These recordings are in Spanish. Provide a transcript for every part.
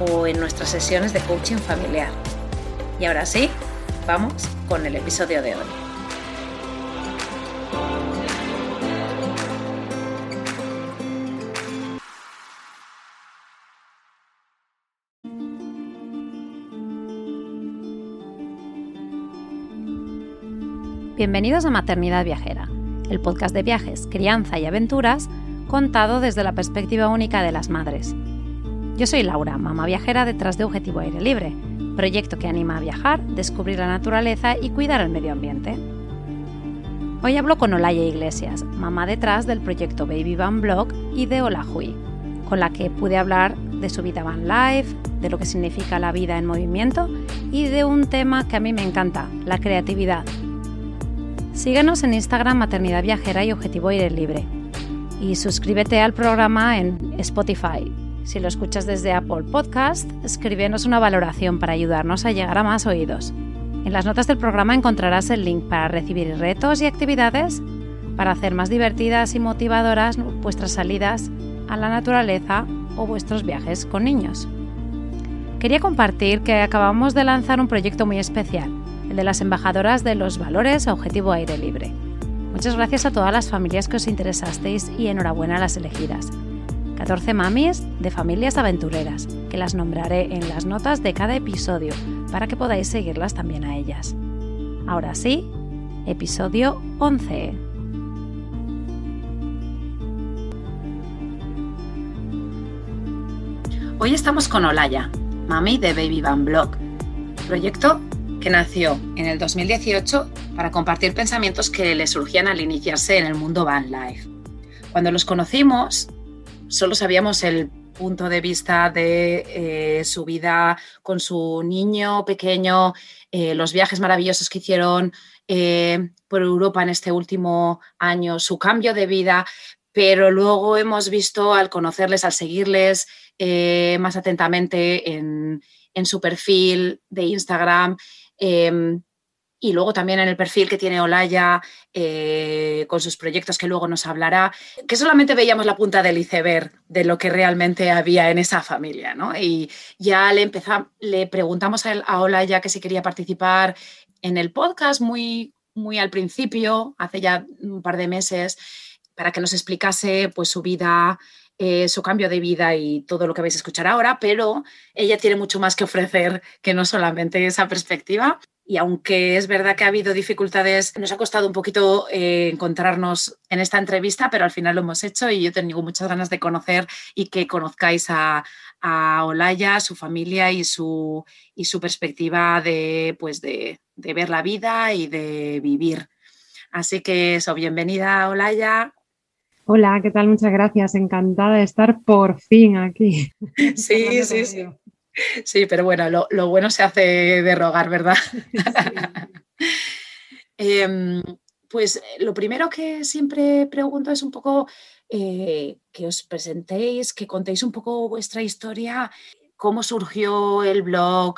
o en nuestras sesiones de coaching familiar. Y ahora sí, vamos con el episodio de hoy. Bienvenidos a Maternidad Viajera, el podcast de viajes, crianza y aventuras contado desde la perspectiva única de las madres. Yo soy Laura, mamá viajera detrás de Objetivo Aire Libre, proyecto que anima a viajar, descubrir la naturaleza y cuidar el medio ambiente. Hoy hablo con Olaya Iglesias, mamá detrás del proyecto Baby Van Blog y de Hola con la que pude hablar de su vida van life, de lo que significa la vida en movimiento y de un tema que a mí me encanta, la creatividad. Síguenos en Instagram Maternidad Viajera y Objetivo Aire Libre. Y suscríbete al programa en Spotify, si lo escuchas desde Apple Podcast, escríbenos una valoración para ayudarnos a llegar a más oídos. En las notas del programa encontrarás el link para recibir retos y actividades para hacer más divertidas y motivadoras vuestras salidas a la naturaleza o vuestros viajes con niños. Quería compartir que acabamos de lanzar un proyecto muy especial, el de las embajadoras de los valores a Objetivo Aire Libre. Muchas gracias a todas las familias que os interesasteis y enhorabuena a las elegidas. 14 mamis de familias aventureras, que las nombraré en las notas de cada episodio para que podáis seguirlas también a ellas. Ahora sí, episodio 11. Hoy estamos con Olaya, mami de Baby Van Blog, proyecto que nació en el 2018 para compartir pensamientos que le surgían al iniciarse en el mundo van life. Cuando los conocimos, solo sabíamos el punto de vista de eh, su vida con su niño pequeño, eh, los viajes maravillosos que hicieron eh, por Europa en este último año, su cambio de vida, pero luego hemos visto al conocerles, al seguirles más atentamente en, su perfil de Instagram, em, y luego también en el perfil que tiene Olaya eh, con sus proyectos que luego nos hablará, que solamente veíamos la punta del iceberg de lo que realmente había en esa familia. ¿no? Y ya le, empezamos, le preguntamos a, a, Olaya que si quería participar en el podcast muy, muy al principio, hace ya un par de meses, para que nos explicase pues, su vida eh, su cambio de vida y todo lo que vais a escuchar ahora, pero ella tiene mucho más que ofrecer que no solamente esa perspectiva. Y aunque es verdad que ha habido dificultades, nos ha costado un poquito eh, encontrarnos en esta entrevista, pero al final lo hemos hecho y yo tengo muchas ganas de conocer y que conozcáis a, a Olaya, su familia y su, y su perspectiva de, pues de, de ver la vida y de vivir. Así que eso, bienvenida Olaya, Hola, ¿qué tal? Muchas gracias. Encantada de estar por fin aquí. Sí, sí, sí. Sí, pero bueno, lo, bueno se hace de rogar, ¿verdad? Em, pues lo primero que siempre pregunto es un poco eh, que os presentéis, que contéis un poco vuestra historia, cómo surgió el blog,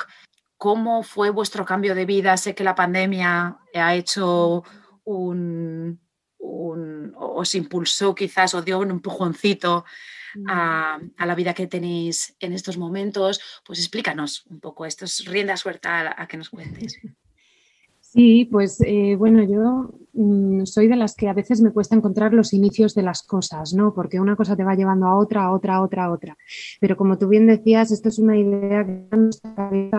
cómo fue vuestro cambio de vida. Sé que la pandemia ha hecho un, os impulsó quizás o dio un empujoncito mm. a, la vida que tenéis en estos momentos, pues explícanos un poco, esto es rienda suelta a, que nos cuentes. Sí, pues eh, bueno, yo mm, soy de las que a veces me cuesta encontrar los inicios de las cosas, ¿no? Porque una cosa te va llevando a otra, a otra, a otra, a otra. Pero como tú bien decías, esto es una idea que está en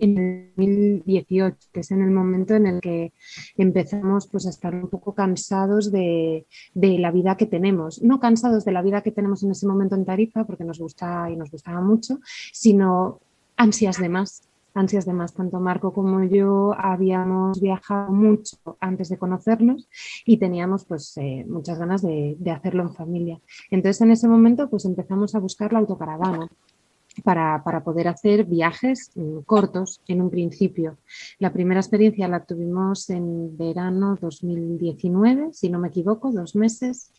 en el, 2018, que es en el momento en el que empezamos pues, a estar un poco cansados de, de la vida que tenemos. No cansados de la vida que tenemos en ese momento en Tarifa, porque nos gusta y nos gustaba mucho, sino ansias de más ansias de más. Tanto Marco como yo habíamos viajado mucho antes de conocernos y teníamos pues eh, muchas ganas de, hacerlo en familia. Entonces en ese momento pues empezamos a buscar la autocaravana. Para, poder hacer viajes mm, cortos en un principio. La primera experiencia la tuvimos en verano 2019, si no me equivoco, dos meses,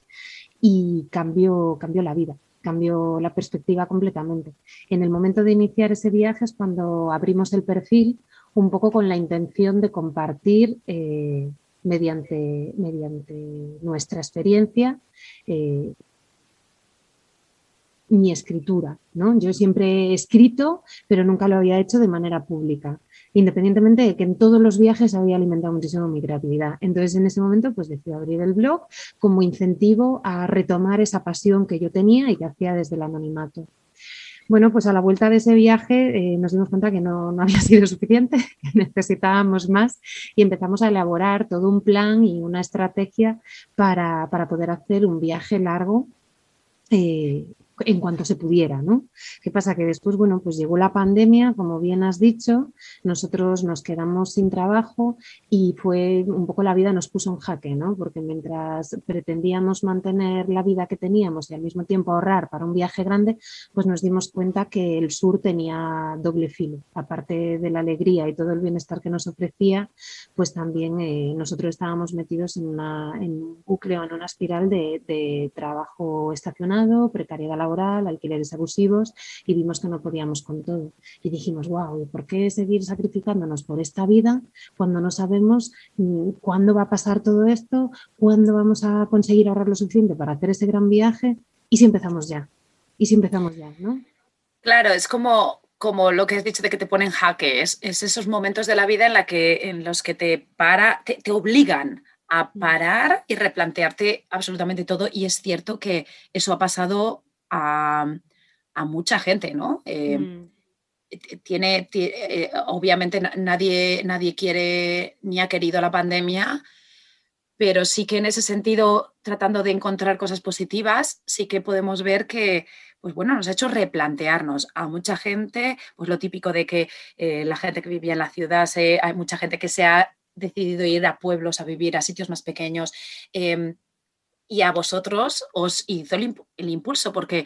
y cambió, cambió la vida cambió la perspectiva completamente. En el momento de iniciar ese viaje es cuando abrimos el perfil un poco con la intención de compartir eh, mediante, mediante nuestra experiencia eh, mi escritura. ¿no? Yo siempre he escrito, pero nunca lo había hecho de manera pública independientemente de que en todos los viajes había alimentado muchísimo mi creatividad. Entonces, en ese momento, pues decidí abrir el blog como incentivo a retomar esa pasión que yo tenía y que hacía desde el anonimato. Bueno, pues a la vuelta de ese viaje eh, nos dimos cuenta que no, había sido suficiente, que necesitábamos más y empezamos a elaborar todo un plan y una estrategia para, poder hacer un viaje largo eh, en cuanto se pudiera, ¿no? ¿Qué pasa? Que después, bueno, pues llegó la pandemia, como bien has dicho, nosotros nos quedamos sin trabajo y fue un poco la vida nos puso en jaque, ¿no? Porque mientras pretendíamos mantener la vida que teníamos y al mismo tiempo ahorrar para un viaje grande, pues nos dimos cuenta que el sur tenía doble filo. Aparte de la alegría y todo el bienestar que nos ofrecía, pues también eh, nosotros estábamos metidos en, un bucle o en una espiral de, de trabajo estacionado, precariedad laboral laboral, alquileres abusivos y vimos que no podíamos con todo. Y dijimos, wow, ¿por qué seguir sacrificándonos por esta vida cuando no sabemos mm, cuándo va a pasar todo esto, cuándo vamos a conseguir ahorrar lo suficiente para hacer ese gran viaje? Y si empezamos ya, y si empezamos ya, ¿no? Claro, es como, como lo que has dicho de que te ponen jaque, es, esos momentos de la vida en, la que, en los que te, para, te, te obligan a mm. parar y replantearte absolutamente todo. Y es cierto que eso ha pasado a, mucha gente, ¿no? Eh, mm. Tiene, eh, obviamente nadie, nadie quiere ni ha querido la pandemia, pero sí que en ese sentido, tratando de encontrar cosas positivas, sí que podemos ver que, pues bueno, nos ha hecho replantearnos a mucha gente, pues lo típico de que eh, la gente que vivía en la ciudad, hay mucha gente que se ha decidido ir a pueblos, a vivir a sitios más pequeños. Em, y a vosotros os hizo el, impulso, porque,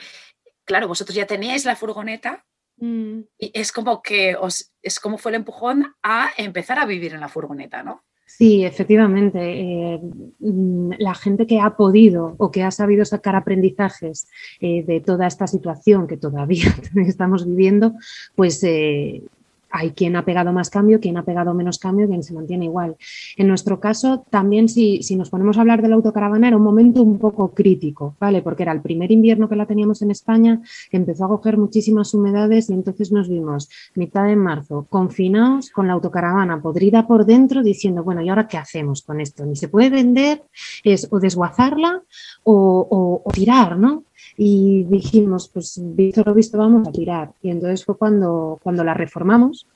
claro, vosotros ya teníais la furgoneta mm. y es como que os, es como fue el empujón a empezar a vivir en la furgoneta, ¿no? Sí, efectivamente. Eh, mm, la gente que ha podido o que ha sabido sacar aprendizajes eh, de toda esta situación que todavía estamos viviendo, pues eh, hay quien ha pegado más cambio, quien ha pegado menos cambio, quien se mantiene igual. En nuestro caso, también si, nos ponemos a hablar de la autocaravana, era un momento un poco crítico, ¿vale? Porque era el primer invierno que la teníamos en España, empezó a coger muchísimas humedades y entonces nos vimos mitad de marzo confinados con la autocaravana podrida por dentro diciendo, bueno, ¿y ahora qué hacemos con esto? Ni se puede vender, es o desguazarla o tirar, ¿no? Y dijimos, pues visto lo visto, vamos a tirar. Y entonces fue cuando, cuando la reformamos.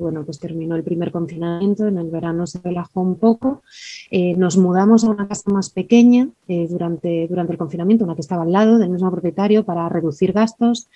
Bueno, pues terminó el primer confinamiento, en el verano se relajó un poco, eh, nos mudamos a una casa más pequeña eh, durante, durante el confinamiento, una que estaba al lado del mismo propietario para reducir gastos.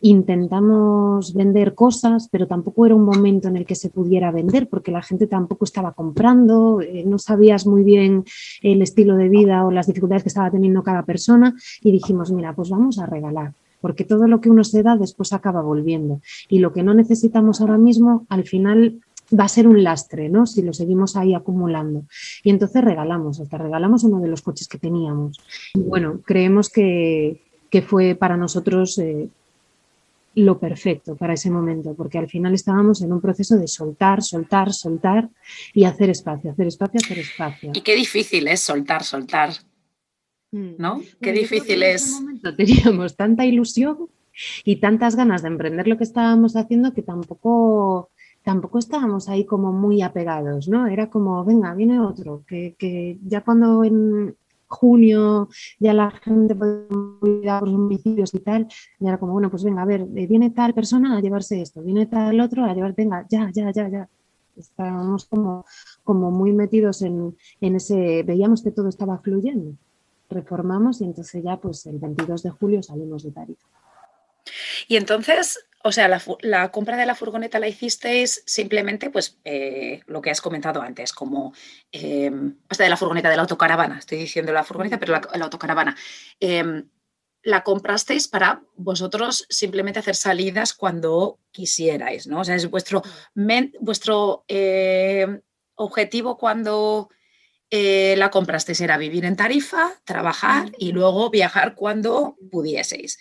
Intentamos vender cosas, pero tampoco era un momento en el que se pudiera vender porque la gente tampoco estaba comprando, eh, no sabías muy bien el estilo de vida o las dificultades que estaba teniendo cada persona. Y dijimos, mira, pues vamos a regalar porque todo lo que uno se da después acaba volviendo y lo que no necesitamos ahora mismo al final va a ser un lastre, ¿no? Si lo seguimos ahí acumulando. Y entonces regalamos, hasta regalamos uno de los coches que teníamos. Y bueno, creemos que, fue para nosotros eh, lo perfecto para ese momento, porque al final estábamos en un proceso de soltar, soltar, soltar y hacer espacio, hacer espacio, hacer espacio. Y qué difícil es soltar, soltar. ¿No? Qué difícil es. teníamos tanta ilusión y tantas ganas de emprender lo que estábamos haciendo que tampoco tampoco estábamos ahí como muy apegados, ¿no? Era como, venga, viene otro, que, que ya cuando en, junio ya la gente cuidar por los municipios y tal, y era como, bueno, pues venga, a ver, eh, viene tal persona a llevarse esto, viene tal otro a llevar, venga, ya, ya, ya, ya. Estábamos como, como muy metidos en, en ese, veíamos que todo estaba fluyendo. Reformamos y entonces ya pues el 22 de julio salimos de Tarifa. Y entonces, o sea, la, compra de la furgoneta la hicisteis simplemente, pues, eh, lo que has comentado antes, como eh, hasta de la furgoneta de la autocaravana, estoy diciendo la furgoneta, pero la, autocaravana. Em, la comprasteis para vosotros simplemente hacer salidas cuando quisierais, ¿no? O sea, es vuestro, vuestro eh, objetivo cuando la comprasteis era vivir en Tarifa, trabajar y luego viajar cuando pudieseis.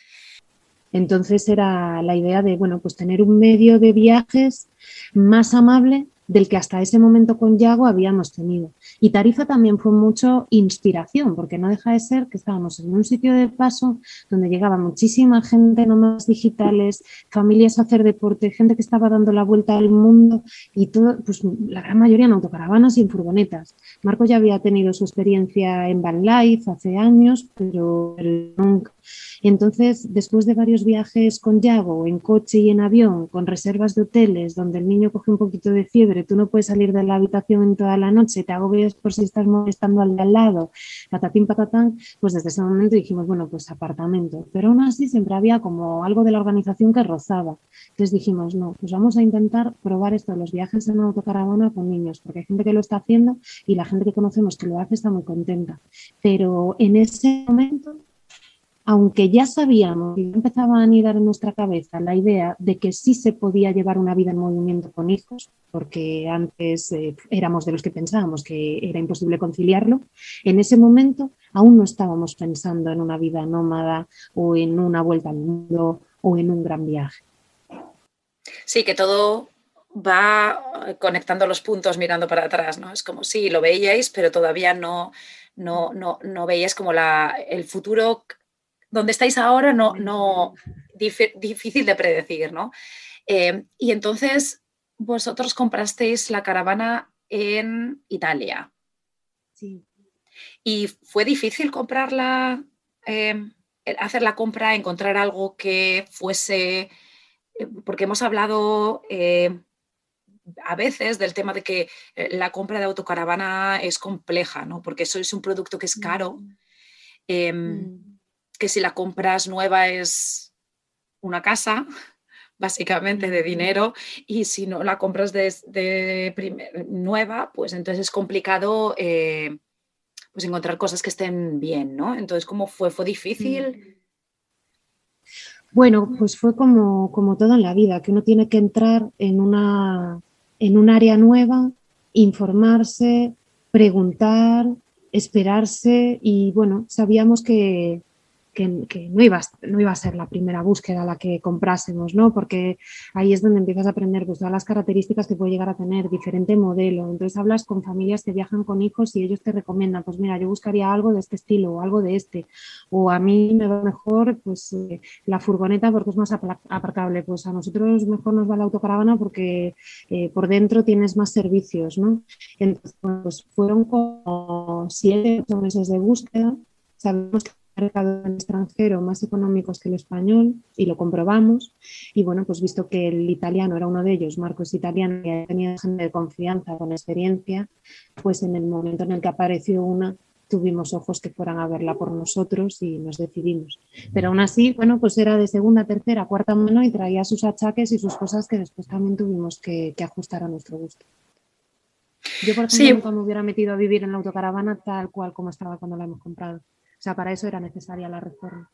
Entonces era la idea de, bueno, pues tener un medio de viajes más amable del que hasta ese momento con Yago habíamos tenido. Y Tarifa también fue mucho inspiración, porque no deja de ser que estábamos en un sitio de paso donde llegaba muchísima gente, nomás digitales, familias a hacer deporte, gente que estaba dando la vuelta al mundo y todo, pues la gran mayoría en autocaravanas y en furgonetas. Marco ya había tenido su experiencia en Van Life hace años, pero nunca entonces, después de varios viajes con Yago, en coche y en avión, con reservas de hoteles, donde el niño coge un poquito de fiebre, tú no puedes salir de la habitación en toda la noche, te agobias por si estás molestando al de al lado, patatín, patatán, pues desde ese momento dijimos, bueno, pues apartamento. Pero aún así siempre había como algo de la organización que rozaba. Entonces dijimos, no, pues vamos a intentar probar esto, los viajes en autocaravana con niños, porque hay gente que lo está haciendo y la gente que conocemos que lo hace está muy contenta. Pero en ese momento aunque ya sabíamos y empezaba a anidar en nuestra cabeza la idea de que sí se podía llevar una vida en movimiento con hijos, porque antes eh, éramos de los que pensábamos que era imposible conciliarlo, en ese momento aún no estábamos pensando en una vida nómada o en una vuelta al mundo o en un gran viaje. Sí, que todo va conectando los puntos mirando para atrás, ¿no? Es como si lo veíais, pero todavía no, no, no, no veíais como la, el futuro donde estáis ahora no, no difícil de predecir, ¿no? Eh, y entonces vosotros comprasteis la caravana en Italia. Sí. ¿Y fue difícil comprarla, eh, hacer la compra, encontrar algo que fuese, eh, porque hemos hablado a veces del tema de que la compra de autocaravana es compleja, ¿no? Porque eso es un producto que es caro. Mm. Em, mm que si la compras nueva es una casa, básicamente de dinero, y si no la compras de, nueva, pues entonces es complicado eh, pues encontrar cosas que estén bien, ¿no? Entonces, ¿cómo fue? ¿Fue difícil? Bueno, pues fue como, como todo en la vida, que uno tiene que entrar en, una, en un área nueva, informarse, preguntar, esperarse y bueno, sabíamos que, que, no, iba, no iba a ser la primera búsqueda la que comprásemos, ¿no? Porque ahí es donde empiezas a aprender pues, todas las características que puede llegar a tener diferente modelo. Entonces hablas con familias que viajan con hijos y ellos te recomiendan, pues mira, yo buscaría algo de este estilo o algo de este. O a mí me va mejor pues eh, la furgoneta porque es más aparcable. Pues a nosotros mejor nos va la autocaravana porque eh, por dentro tienes más servicios, ¿no? Entonces, pues fueron como siete meses de búsqueda. Sabemos que mercado extranjero más económicos que el español y lo comprobamos. Y bueno, pues visto que el italiano era uno de ellos, Marco es italiano y tenía gente de confianza, con experiencia, pues en el momento en el que apareció una, tuvimos ojos que fueran a verla por nosotros y nos decidimos. Pero aún así, bueno, pues era de segunda, tercera, cuarta mano y traía sus achaques y sus cosas que después también tuvimos que, ajustar a nuestro gusto. Yo, por ejemplo, nunca me hubiera metido a vivir en la autocaravana tal cual como estaba cuando la hemos comprado. Sea, para eso era necesaria la reforma.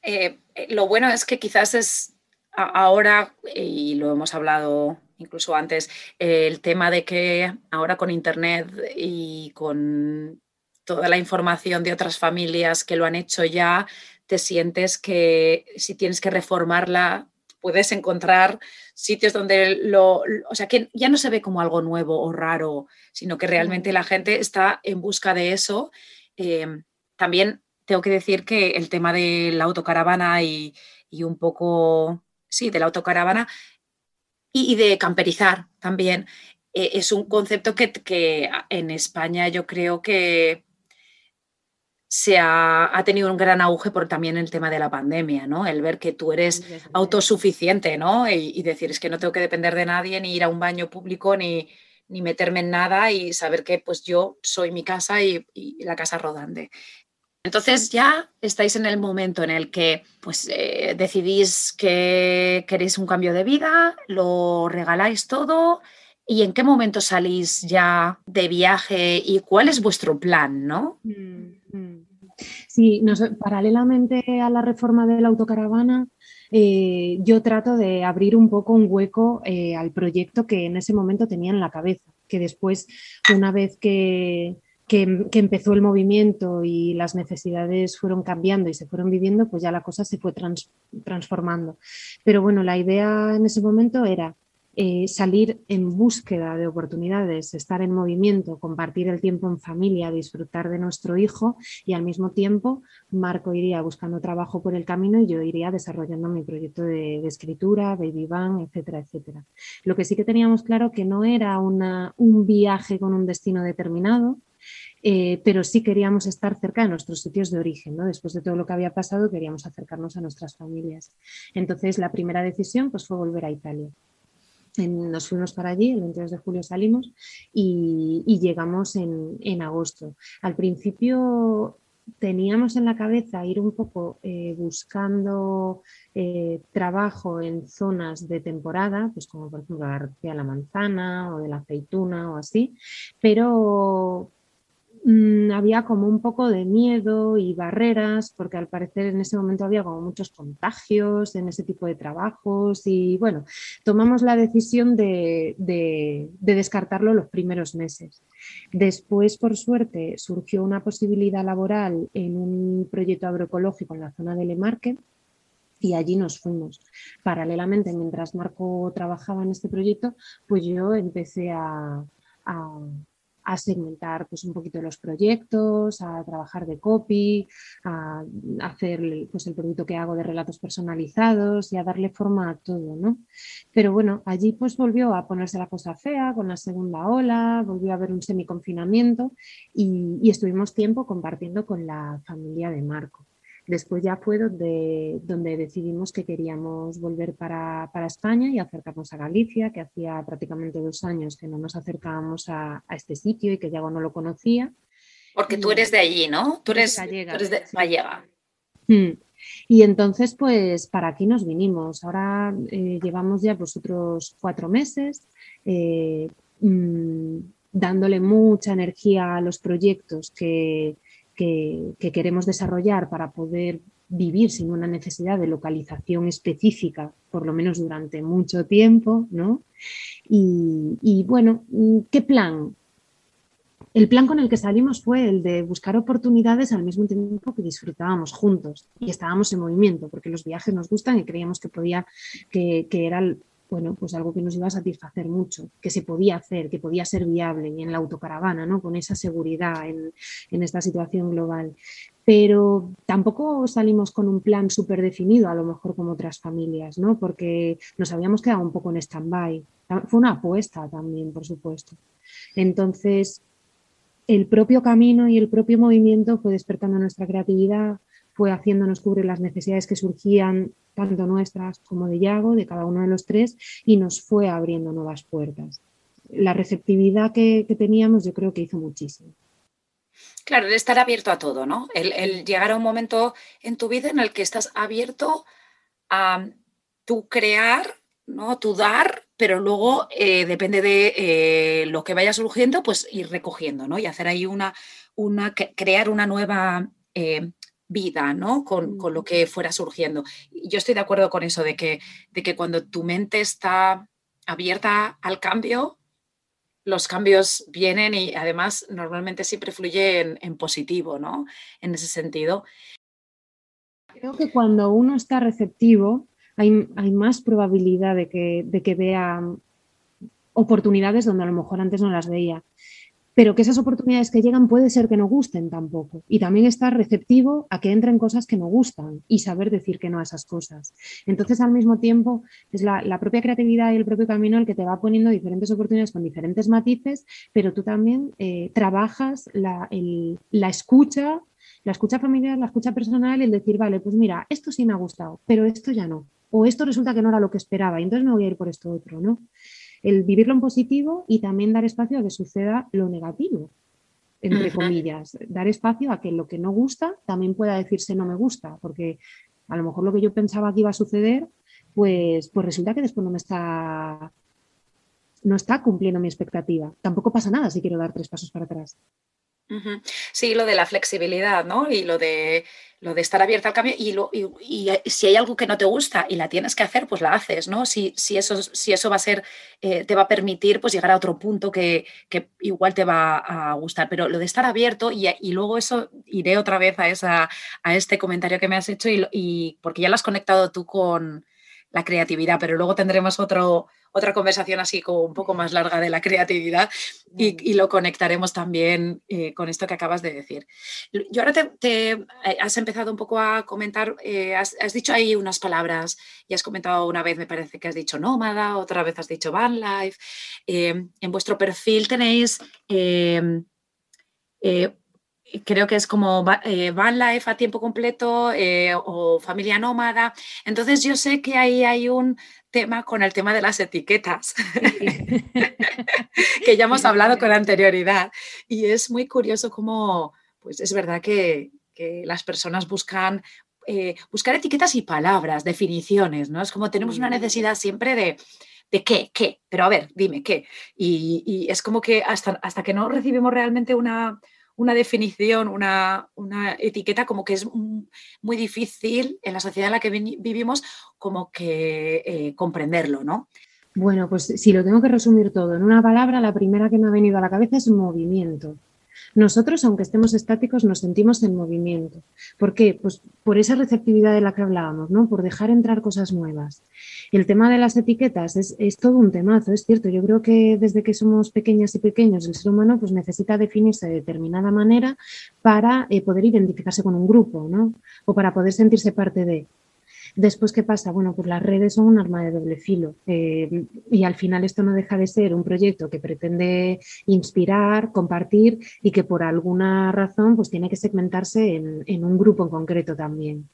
Eh, eh, lo bueno es que quizás es ahora, y lo hemos hablado incluso antes, el tema de que ahora con Internet y con toda la información de otras familias que lo han hecho ya, te sientes que si tienes que reformarla, puedes encontrar sitios donde lo, o sea, que ya no se ve como algo nuevo o raro, sino que realmente la gente está en busca de eso. Em, también tengo que decir que el tema de la autocaravana y, un poco, sí, de la autocaravana, y, de camperizar también. Eh, es un concepto que, en España yo creo que se ha, tenido un gran auge por también el tema de la pandemia, ¿no? El ver que tú eres autosuficiente, ¿no? Y, decir, es que no tengo que depender de nadie, ni ir a un baño público, ni, meterme en nada y saber que pues yo soy mi casa y, y la casa rodante. Entonces ya estáis en el momento en el que pues, eh, decidís que queréis un cambio de vida, lo regaláis todo y en qué momento salís ya de viaje y cuál es vuestro plan, ¿no? Mm, Sí, paralelamente a la reforma de la autocaravana, eh, yo trato de abrir un poco un hueco eh, al proyecto que en ese momento tenía en la cabeza, que después, una vez que, que, empezó el movimiento y las necesidades fueron cambiando y se fueron viviendo, pues ya la cosa se fue transformando. Pero bueno, la idea en ese momento era eh, salir en búsqueda de oportunidades, estar en movimiento, compartir el tiempo en familia, disfrutar de nuestro hijo y al mismo tiempo Marco iría buscando trabajo por el camino y yo iría desarrollando mi proyecto de, escritura, Baby Bang, etcétera, etcétera. Lo que sí que teníamos claro que no era un viaje con un destino determinado, eh, pero sí queríamos estar cerca de nuestros sitios de origen, ¿no? Después de todo lo que había pasado, queríamos acercarnos a nuestras familias. Entonces, la primera decisión pues, fue volver a Italia. Nos fuimos para allí, el 22 de julio salimos y, llegamos en, agosto. Al principio teníamos en la cabeza ir un poco eh, buscando eh, trabajo en zonas de temporada, pues como por ejemplo la de la manzana o de la aceituna o así, pero Mm, había como un poco de miedo y barreras, porque al parecer en ese momento había como muchos contagios en ese tipo de trabajos y bueno, tomamos la decisión de, descartarlo los primeros meses. Después, por suerte, surgió una posibilidad laboral en un proyecto agroecológico en la zona de Lemarque y allí nos fuimos. Paralelamente, mientras Marco trabajaba en este proyecto, pues yo empecé a a segmentar pues, un poquito los proyectos, a trabajar de copy, a hacer pues, el producto que hago de relatos personalizados y a darle forma a todo. ¿no? Pero bueno, allí pues volvió a ponerse la cosa fea con la segunda ola, volvió a haber un semiconfinamiento y, y estuvimos tiempo compartiendo con la familia de Marco. Después ya fue donde, donde decidimos que queríamos volver para, España y acercarnos a Galicia, que hacía prácticamente dos años que no nos acercábamos a, este sitio y que Yago no lo conocía. Porque tú eres de allí, ¿no? Tú eres, gallega. de Gallega. Mm. Y entonces, pues para aquí nos vinimos. Ahora eh, llevamos ya pues otros cuatro meses eh, mm, dándole mucha energía a los proyectos que, que, queremos desarrollar para poder vivir sin una necesidad de localización específica, por lo menos durante mucho tiempo, ¿no? Y, bueno, ¿qué plan? El plan con el que salimos fue el de buscar oportunidades al mismo tiempo que disfrutábamos juntos y estábamos en movimiento, porque los viajes nos gustan y creíamos que podía, que, que era bueno, pues algo que nos iba a satisfacer mucho, que se podía hacer, que podía ser viable y en la autocaravana, ¿no? Con esa seguridad en, esta situación global. Pero tampoco salimos con un plan súper definido, a lo mejor como otras familias, ¿no? Porque nos habíamos quedado un poco en stand-by. Fue una apuesta también, por supuesto. Entonces, el propio camino y el propio movimiento fue despertando nuestra creatividad, fue haciéndonos cubrir las necesidades que surgían tanto nuestras como de Yago, de cada uno de los tres, y nos fue abriendo nuevas puertas. La receptividad que, teníamos yo creo que hizo muchísimo. Claro, el estar abierto a todo, ¿no? El, llegar a un momento en tu vida en el que estás abierto a tu crear, ¿no? Tu dar, pero luego eh, depende de eh, lo que vaya surgiendo, pues ir recogiendo, ¿no? Y hacer ahí una, una crear una nueva eh, vida, ¿no? Con, lo que fuera surgiendo. Yo estoy de acuerdo con eso, de que, de que cuando tu mente está abierta al cambio, los cambios vienen y además normalmente siempre fluye en, positivo, ¿no? En ese sentido. Creo que cuando uno está receptivo, hay, hay más probabilidad de que, de que vea oportunidades donde a lo mejor antes no las veía. Pero que esas oportunidades que llegan puede ser que no gusten tampoco. Y también estar receptivo a que entren cosas que no gustan y saber decir que no a esas cosas. Entonces, al mismo tiempo, es la, propia creatividad y el propio camino el que te va poniendo diferentes oportunidades con diferentes matices, pero tú también eh, trabajas la, la escucha la escucha familiar, la escucha personal, el decir, vale, pues mira, esto sí me ha gustado, pero esto ya no. O esto resulta que no era lo que esperaba, y entonces me voy a ir por esto otro, ¿no? El vivirlo en positivo y también dar espacio a que suceda lo negativo, entre comillas, dar espacio a que lo que no gusta también pueda decirse no me gusta, porque a lo mejor lo que yo pensaba que iba a suceder, pues, pues resulta que después no me está no está cumpliendo mi expectativa. Tampoco pasa nada si quiero dar tres pasos para atrás. Sí, lo de la flexibilidad, ¿no? Y lo de, lo de estar abierta al cambio y, lo, y, si hay algo que no te gusta y la tienes que hacer, pues la haces, ¿no? Si, si, eso, si eso va a ser, eh, te va a permitir pues llegar a otro punto que, igual te va a gustar. Pero lo de estar abierto y, luego eso iré otra vez a, esa, a este comentario que me has hecho y, porque ya lo has conectado tú con la creatividad, pero luego tendremos otro, otra conversación así como un poco más larga de la creatividad y, lo conectaremos también eh, con esto que acabas de decir. Yo ahora te, eh, has empezado un poco a comentar, eh, has, dicho ahí unas palabras y has comentado una vez, me parece que has dicho nómada, otra vez has dicho van life. en vuestro perfil tenéis creo que es como van life a tiempo completo o familia nómada. Entonces yo sé que ahí hay un tema con el tema de las etiquetas, que ya hemos hablado con anterioridad. Y es muy curioso cómo, pues es verdad que, las personas buscan eh, buscar etiquetas y palabras, definiciones, ¿no? Es como tenemos una necesidad siempre de, de qué, qué, pero a ver, dime qué. Y, es como que hasta, hasta que no recibimos realmente una, una definición, una, etiqueta, como que es muy difícil en la sociedad en la que vivimos, como que eh, comprenderlo, ¿no? Bueno, pues si lo tengo que resumir todo en una palabra, la primera que me ha venido a la cabeza es movimiento. Nosotros, aunque estemos estáticos, nos sentimos en movimiento. ¿Por qué? Pues por esa receptividad de la que hablábamos, ¿no? Por dejar entrar cosas nuevas. El tema de las etiquetas es, todo un temazo, es cierto. Yo creo que desde que somos pequeñas y pequeños, el ser humano pues necesita definirse de determinada manera para eh, poder identificarse con un grupo, ¿no? O para poder sentirse parte de. Después, ¿qué pasa? Bueno, pues las redes son un arma de doble filo eh, y al final esto no deja de ser un proyecto que pretende inspirar, compartir y que por alguna razón pues tiene que segmentarse en, un grupo en concreto también.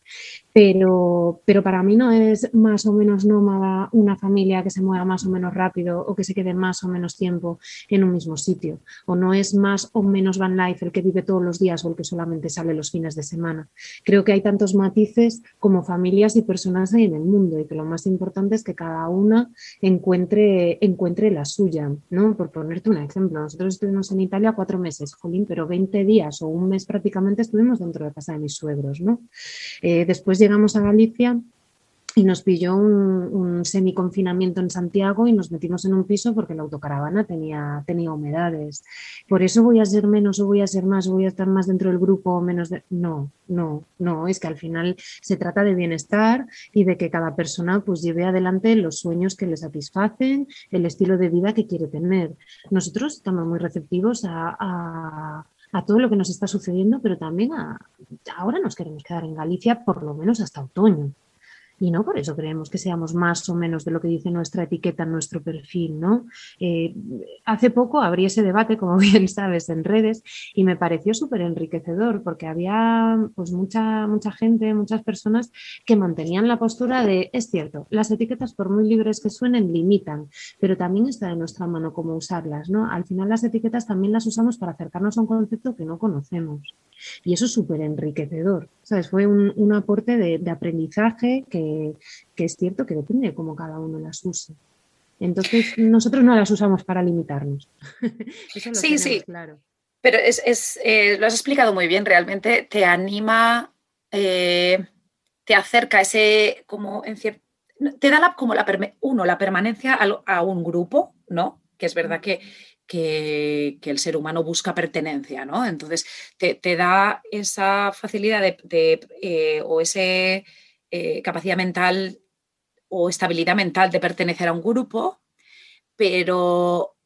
Pero, pero para mí no es más o menos nómada una familia que se mueva más o menos rápido o que se quede más o menos tiempo en un mismo sitio. O no es más o menos van life el que vive todos los días o el que solamente sale los fines de semana. Creo que hay tantos matices como familias y personas en el mundo y que lo más importante es que cada una encuentre, encuentre la suya, ¿no? Por ponerte un ejemplo, nosotros estuvimos en Italia cuatro meses, jolín, pero 20 días o un mes prácticamente estuvimos dentro de casa de mis suegros, ¿no? Eh, después llegamos a Galicia y nos pilló un, semi-confinamiento en Santiago y nos metimos en un piso porque la autocaravana tenía, tenía humedades. Por eso voy a ser menos o voy a ser más, voy a estar más dentro del grupo menos de... No, no, no, es que al final se trata de bienestar y de que cada persona pues lleve adelante los sueños que le satisfacen, el estilo de vida que quiere tener. Nosotros estamos muy receptivos a todo lo que nos está sucediendo, pero también a, ahora nos queremos quedar en Galicia por lo menos hasta otoño y no por eso creemos que seamos más o menos de lo que dice nuestra etiqueta nuestro perfil, ¿no? Eh, hace poco abrí ese debate, como bien sabes, en redes y me pareció súper enriquecedor porque había pues mucha, mucha gente, muchas personas que mantenían la postura de, es cierto, las etiquetas por muy libres que suenen limitan, pero también está en nuestra mano cómo usarlas, ¿no? Al final las etiquetas también las usamos para acercarnos a un concepto que no conocemos. Y eso es súper enriquecedor. ¿Sabes? Fue un, aporte de, aprendizaje que, es cierto que depende de cómo cada uno las use. Entonces, nosotros no las usamos para limitarnos. sí, sí. Claro. Pero es, eh, lo has explicado muy bien, realmente te anima, eh, te acerca ese, como en cierto, te da la, como la, uno, la permanencia a, a un grupo, ¿no? Que es verdad que que, el ser humano busca pertenencia, ¿no? Entonces, te, da esa facilidad de, eh, o esa eh, capacidad mental o estabilidad mental de pertenecer a un grupo, pero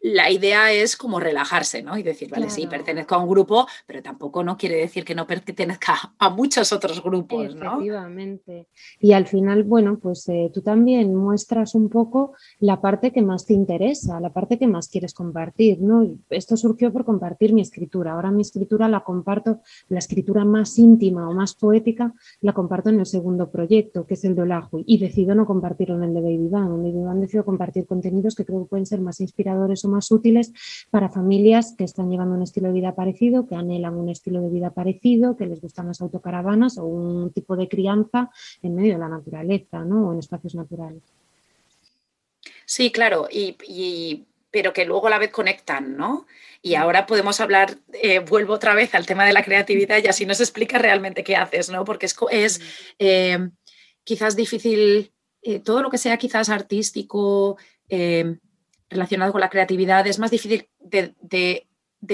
la idea es como relajarse, ¿no? Y decir, vale, sí, pertenezco a un grupo, pero tampoco no quiere decir que no pertenezca a muchos otros grupos, ¿no? Efectivamente. Y al final, bueno, pues eh, tú también muestras un poco la parte que más te interesa, la parte que más quieres compartir, ¿no? Esto surgió por compartir mi escritura. Ahora mi escritura la comparto, la escritura más íntima o más poética, la comparto en el segundo proyecto, que es el de Olajuy, y decido no compartirlo en el de Baby. En Baby Bang decido compartir contenidos que creo que pueden ser más inspiradores más útiles para familias que están llevando un estilo de vida parecido, que anhelan un estilo de vida parecido, que les gustan las autocaravanas o un tipo de crianza en medio de la naturaleza ¿no? o en espacios naturales. Sí, claro, y, pero que luego a la vez conectan, ¿no? Y ahora podemos hablar, eh, vuelvo otra vez al tema de la creatividad y así nos explica realmente qué haces, ¿no? Porque es, es eh, quizás difícil, eh, todo lo que sea quizás artístico, relacionado con la creatividad es más difícil de,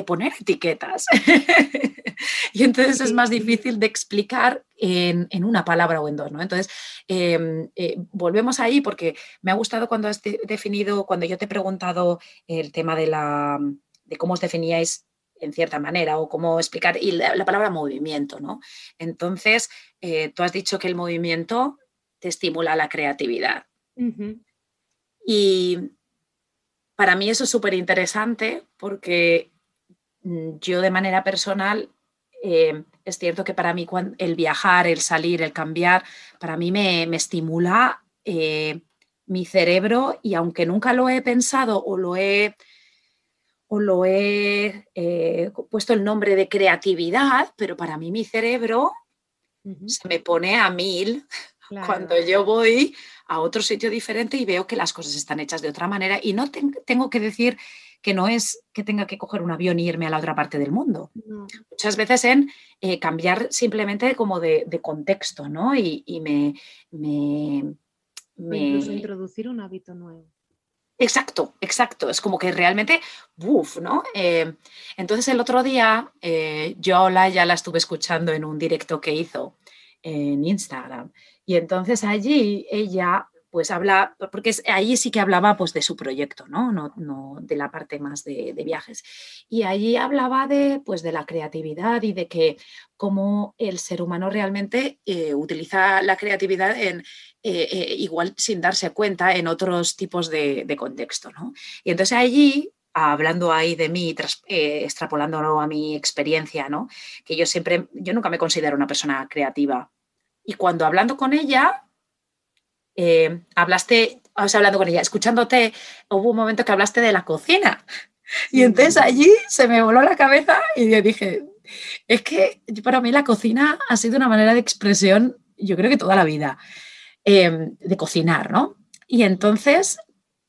poner etiquetas. y entonces es más difícil de explicar en, una palabra o en dos. ¿no? Entonces, em, eh, volvemos ahí porque me ha gustado cuando has definido, cuando yo te he preguntado el tema de, la, de cómo os definíais en cierta manera o cómo explicar, y la, palabra movimiento, ¿no? Entonces, eh, tú has dicho que el movimiento te estimula la creatividad. Y para mí eso es súper interesante porque mm, yo de manera personal, eh, es cierto que para mí el viajar, el salir, el cambiar, para mí me, estimula eh, mi cerebro y aunque nunca lo he pensado o lo he, o lo he eh, puesto el nombre de creatividad, pero para mí mi cerebro se me pone a mil cuando yo voy a otro sitio diferente y veo que las cosas están hechas de otra manera y no tengo que decir que no es que tenga que coger un avión y irme a la otra parte del mundo. Muchas veces en eh, cambiar simplemente como de, contexto, ¿no? Y, me, me, Incluso introducir un hábito nuevo. Exacto, exacto. Es como que realmente, uff, ¿no? Eh, entonces el otro día eh, yo a ya la estuve escuchando en un directo que hizo en Instagram y entonces allí ella pues habla, porque allí sí que hablaba pues de su proyecto, ¿no? No, de la parte más de, viajes. Y allí hablaba de, pues, de la creatividad y de que cómo el ser humano realmente eh, utiliza la creatividad en, eh, eh, igual sin darse cuenta en otros tipos de, contexto, ¿no? Y entonces allí hablando ahí de mí, extrapolándolo a mi experiencia, ¿no? Que yo siempre, yo nunca me considero una persona creativa, y cuando hablando con ella, eh, hablaste, o sea, hablando con ella, escuchándote, hubo un momento que hablaste de la cocina. Y entonces allí se me voló la cabeza y yo dije, es que para mí la cocina ha sido una manera de expresión, yo creo que toda la vida, em, de cocinar, ¿no? Y entonces,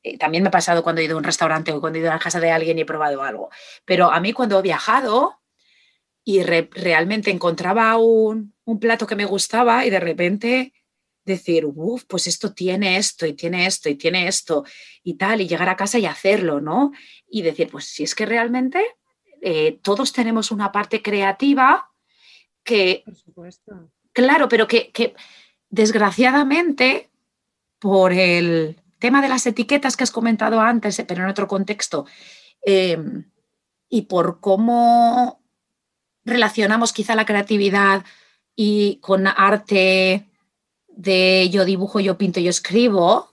eh, también me ha pasado cuando he ido a un restaurante o cuando he ido a la casa de alguien y he probado algo, pero a mí cuando he viajado y realmente encontraba un, un plato que me gustaba y de repente decir, uff, pues esto tiene esto y tiene esto y tiene esto y tal, y llegar a casa y hacerlo, ¿no? Y decir, pues si es que realmente eh, todos tenemos una parte creativa que... Por supuesto. Claro, pero que, desgraciadamente por el tema de las etiquetas que has comentado antes, pero en otro contexto, em, y por cómo relacionamos quizá la creatividad y con arte de yo dibujo, yo pinto, yo escribo,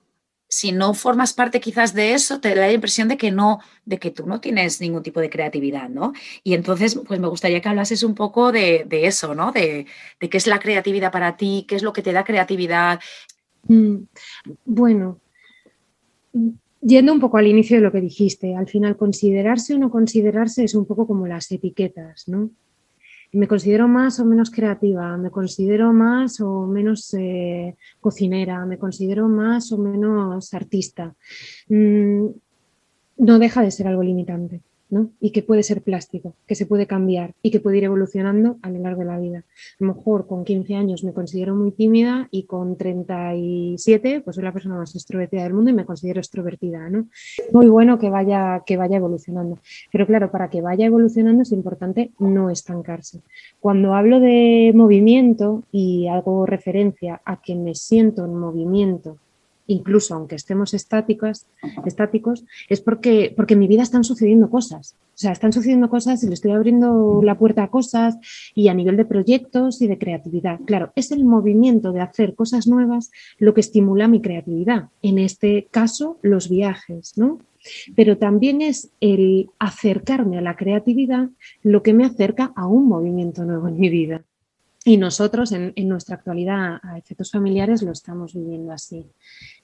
si no formas parte quizás de eso, te da la impresión de que no, de que tú no tienes ningún tipo de creatividad, ¿no? Y entonces, pues me gustaría que hablases un poco de, eso, ¿no? De, qué es la creatividad para ti, qué es lo que te da creatividad. Mm, bueno, yendo un poco al inicio de lo que dijiste, al final considerarse o no considerarse es un poco como las etiquetas, ¿no? Me considero más o menos creativa, me considero más o menos eh, cocinera, me considero más o menos artista. Mm, no deja de ser algo limitante y que puede ser plástico, que se puede cambiar y que puede ir evolucionando a lo largo de la vida. A lo mejor con 15 años me considero muy tímida y con 37 pues soy la persona más extrovertida del mundo y me considero extrovertida. ¿no? Muy bueno que vaya, que vaya evolucionando. Pero claro, para que vaya evolucionando es importante no estancarse. Cuando hablo de movimiento y hago referencia a que me siento en movimiento incluso aunque estemos estáticos, estáticos es porque, porque en mi vida están sucediendo cosas. O sea, están sucediendo cosas y le estoy abriendo la puerta a cosas y a nivel de proyectos y de creatividad. Claro, es el movimiento de hacer cosas nuevas lo que estimula mi creatividad. En este caso, los viajes, ¿no? Pero también es el acercarme a la creatividad lo que me acerca a un movimiento nuevo en mi vida. Y nosotros en, nuestra actualidad a efectos familiares lo estamos viviendo así.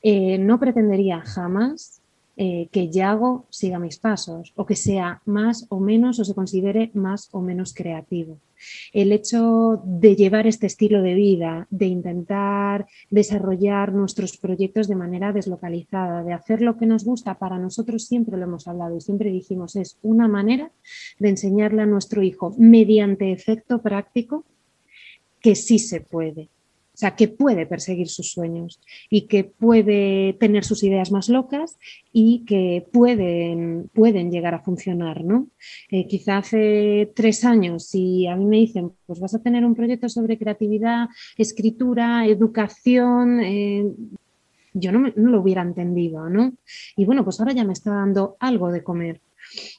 Eh, no pretendería jamás eh, que Yago siga mis pasos o que sea más o menos o se considere más o menos creativo. El hecho de llevar este estilo de vida, de intentar desarrollar nuestros proyectos de manera deslocalizada, de hacer lo que nos gusta, para nosotros siempre lo hemos hablado y siempre dijimos, es una manera de enseñarle a nuestro hijo mediante efecto práctico que sí se puede. O sea, que puede perseguir sus sueños y que puede tener sus ideas más locas y que pueden, pueden llegar a funcionar, ¿no? Eh, quizá hace tres años, si a mí me dicen, pues vas a tener un proyecto sobre creatividad, escritura, educación, eh, yo no, no, lo hubiera entendido, ¿no? Y bueno, pues ahora ya me está dando algo de comer.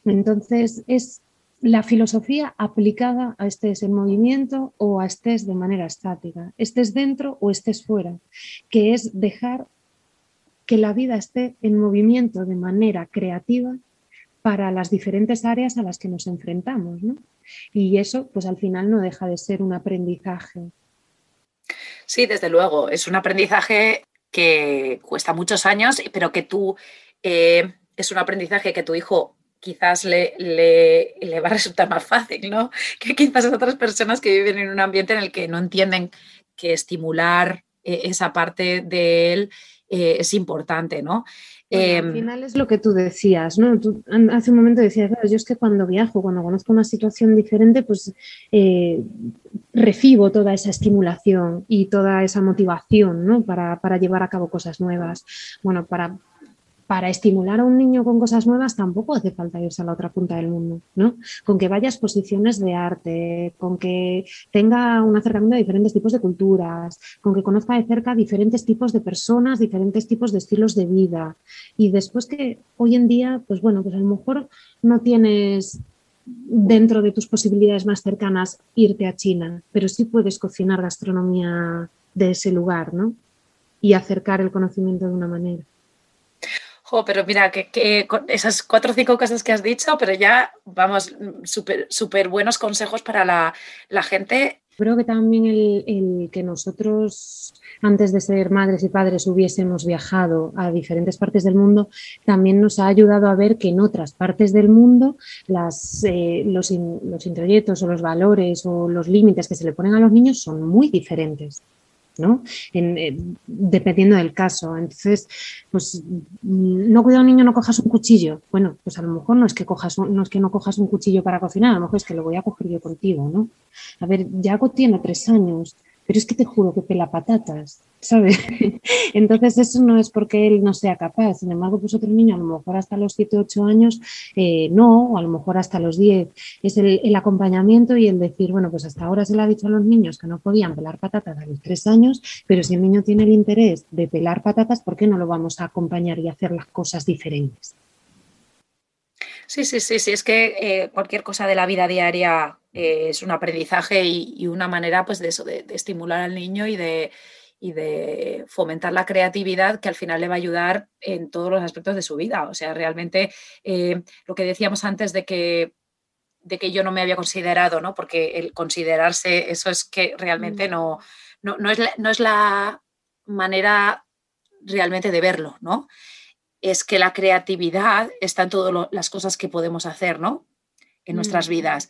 Entonces, es la filosofía aplicada a estés en movimiento o a estés de manera estática, estés dentro o estés fuera, que es dejar que la vida esté en movimiento de manera creativa para las diferentes áreas a las que nos enfrentamos. Y eso, pues al final no deja de ser un aprendizaje. Sí, desde luego, es un aprendizaje que cuesta muchos años, pero que tú, eh, es un aprendizaje que tu hijo quizás le, le, va a resultar más fácil, ¿no? Que quizás a otras personas que viven en un ambiente en el que no entienden que estimular eh, esa parte de él eh, es importante, ¿no? al em, final es lo que tú decías, ¿no? Tú hace un momento decías, yo es que cuando viajo, cuando conozco una situación diferente, pues eh, recibo toda esa estimulación y toda esa motivación, ¿no? Para, para, llevar a cabo cosas nuevas. Bueno, para, para estimular a un niño con cosas nuevas tampoco hace falta irse a la otra punta del mundo, ¿no? Con que vaya a exposiciones de arte, con que tenga un acercamiento a diferentes tipos de culturas, con que conozca de cerca diferentes tipos de personas, diferentes tipos de estilos de vida. Y después que hoy en día, pues bueno, pues a lo mejor no tienes dentro de tus posibilidades más cercanas irte a China, pero sí puedes cocinar gastronomía de ese lugar, ¿no? Y acercar el conocimiento de una manera pero mira, que, esas cuatro o cinco cosas que has dicho, pero ya, vamos, súper super buenos consejos para la, gente. Creo que también el, que nosotros, antes de ser madres y padres, hubiésemos viajado a diferentes partes del mundo, también nos ha ayudado a ver que en otras partes del mundo eh, los, los introyectos o los valores o los límites que se le ponen a los niños son muy diferentes. ¿No? Eh, dependiendo del caso. Entonces, pues no cuida un niño, no cojas un cuchillo. Bueno, pues a lo mejor no es que cojas no es que no cojas un cuchillo para cocinar, a lo mejor es que lo voy a coger yo contigo, ¿no? A ver, Yago tiene tres años, pero es que te juro que pela patatas. ¿Sabes? Entonces eso no es porque él no sea capaz, sin embargo, pues otro niño a lo mejor hasta los 7, 8 años eh, no, o a lo mejor hasta los 10, es el, acompañamiento y el decir, bueno, pues hasta ahora se le ha dicho a los niños que no podían pelar patatas a los 3 años, pero si el niño tiene el interés de pelar patatas, ¿por qué no lo vamos a acompañar y hacer las cosas diferentes? Sí, sí, sí, sí, es que eh, cualquier cosa de la vida diaria eh, es un aprendizaje y, una manera pues de eso, de estimular al niño y de y de fomentar la creatividad que al final le va a ayudar en todos los aspectos de su vida. O sea, realmente eh, lo que decíamos antes de que, de que yo no me había considerado, ¿no? Porque el considerarse, eso es que realmente mm. no, no, es, la, no es la manera realmente de verlo, ¿no? Es que la creatividad está en todas las cosas que podemos hacer, ¿no? En nuestras mm. vidas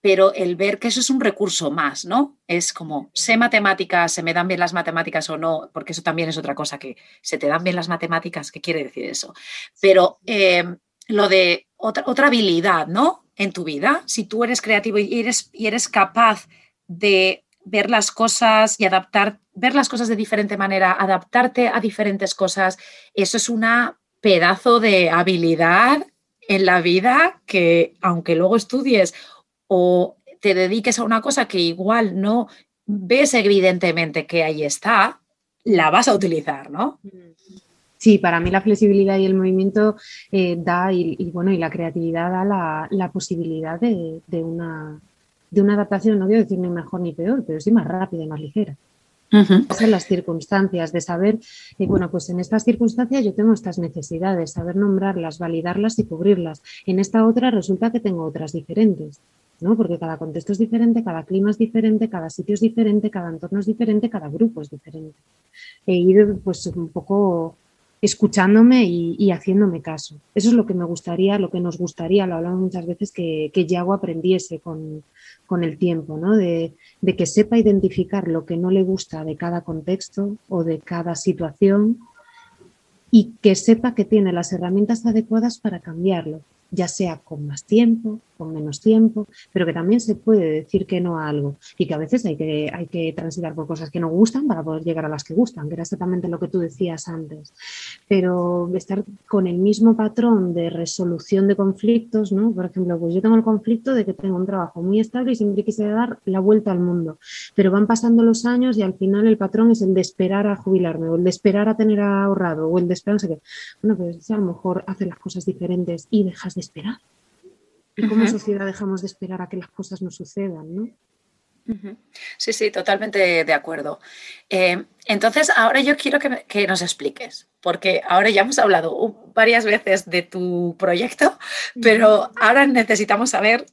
pero el ver que eso es un recurso más, ¿no? Es como, sé matemáticas, se me dan bien las matemáticas o no, porque eso también es otra cosa, que se te dan bien las matemáticas, ¿qué quiere decir eso? Pero eh, lo de otra, otra habilidad, ¿no? En tu vida, si tú eres creativo y eres, y eres capaz de ver las cosas y adaptar, ver las cosas de diferente manera, adaptarte a diferentes cosas, eso es una pedazo de habilidad en la vida que aunque luego estudies o te dediques a una cosa que igual no ves evidentemente que ahí está, la vas a utilizar, ¿no? Sí, para mí la flexibilidad y el movimiento eh, da y, bueno y la creatividad da la, posibilidad de, una, de una adaptación, no quiero decir ni mejor ni peor, pero sí más rápida y más ligera. Son las circunstancias, de saber, eh, bueno, pues en estas circunstancias yo tengo estas necesidades, saber nombrarlas, validarlas y cubrirlas. En esta otra resulta que tengo otras diferentes. ¿no? Porque cada contexto es diferente, cada clima es diferente, cada sitio es diferente, cada entorno es diferente, cada grupo es diferente. E ir pues un poco escuchándome y, haciéndome caso. Eso es lo que me gustaría, lo que nos gustaría, lo hablamos muchas veces, que, que Yago aprendiese con, el tiempo, ¿no? de, de, que sepa identificar lo que no le gusta de cada contexto o de cada situación y que sepa que tiene las herramientas adecuadas para cambiarlo, ya sea con más tiempo, con menos tiempo, pero que también se puede decir que no a algo y que a veces hay que, hay que transitar por cosas que no gustan para poder llegar a las que gustan, que era exactamente lo que tú decías antes. Pero estar con el mismo patrón de resolución de conflictos, ¿no? Por ejemplo, pues yo tengo el conflicto de que tengo un trabajo muy estable y siempre quise dar la vuelta al mundo, pero van pasando los años y al final el patrón es el de esperar a jubilarme o el de esperar a tener ahorrado o el de esperar no sé qué. Bueno, pues a lo mejor hacer las cosas diferentes y dejas de esperar y como sociedad dejamos de esperar a que las cosas nos sucedan, ¿no? Sí, sí, totalmente de acuerdo. Eh, entonces, ahora yo quiero que, nos expliques, porque ahora ya hemos hablado varias veces de tu proyecto, pero ahora necesitamos saber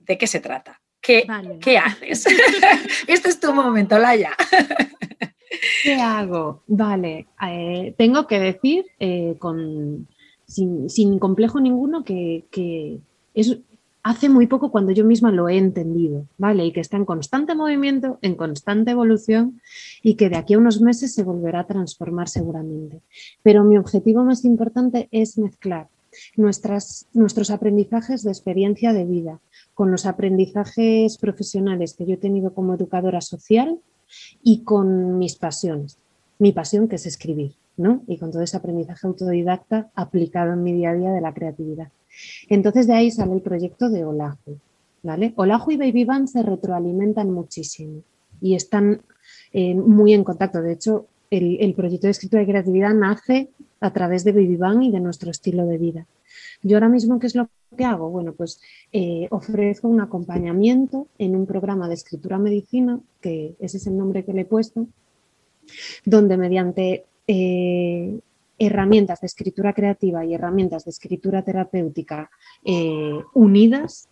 de qué se trata. ¿Qué, ¿qué haces? este es tu momento, Laia. ¿Qué hago? Vale, eh, tengo que decir eh, con, sin, complejo ninguno que, es hace muy poco cuando yo misma lo he entendido, ¿vale? Y que está en constante movimiento, en constante evolución y que de aquí a unos meses se volverá a transformar seguramente. Pero mi objetivo más importante es mezclar nuestros aprendizajes de experiencia de vida con los aprendizajes profesionales que yo he tenido como educadora social y con mis pasiones. Mi pasión que es escribir, ¿no? Y con todo ese aprendizaje autodidacta aplicado en mi día a día de la creatividad. Entonces de ahí sale el proyecto de Olaju. ¿vale? Y Baby se retroalimentan muchísimo y están eh, muy en contacto. De hecho, el, proyecto de escritura y creatividad nace a través de Baby y de nuestro estilo de vida. Yo ahora mismo, ¿qué es lo que hago? Bueno, pues eh, ofrezco un acompañamiento en un programa de escritura medicina, que ese es el nombre que le he puesto, donde mediante eh, herramientas de escritura creativa y herramientas de escritura terapéutica eh, unidas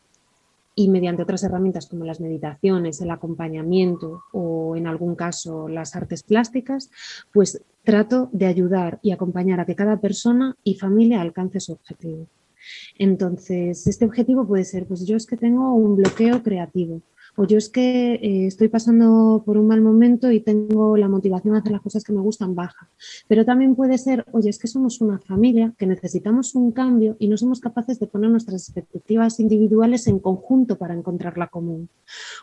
y mediante otras herramientas como las meditaciones, el acompañamiento o en algún caso las artes plásticas, pues trato de ayudar y acompañar a que cada persona y familia alcance su objetivo. Entonces, este objetivo puede ser, pues yo es que tengo un bloqueo creativo, o yo es que eh, estoy pasando por un mal momento y tengo la motivación a hacer las cosas que me gustan baja. Pero también puede ser, oye, es que somos una familia, que necesitamos un cambio y no somos capaces de poner nuestras expectativas individuales en conjunto para encontrar la común.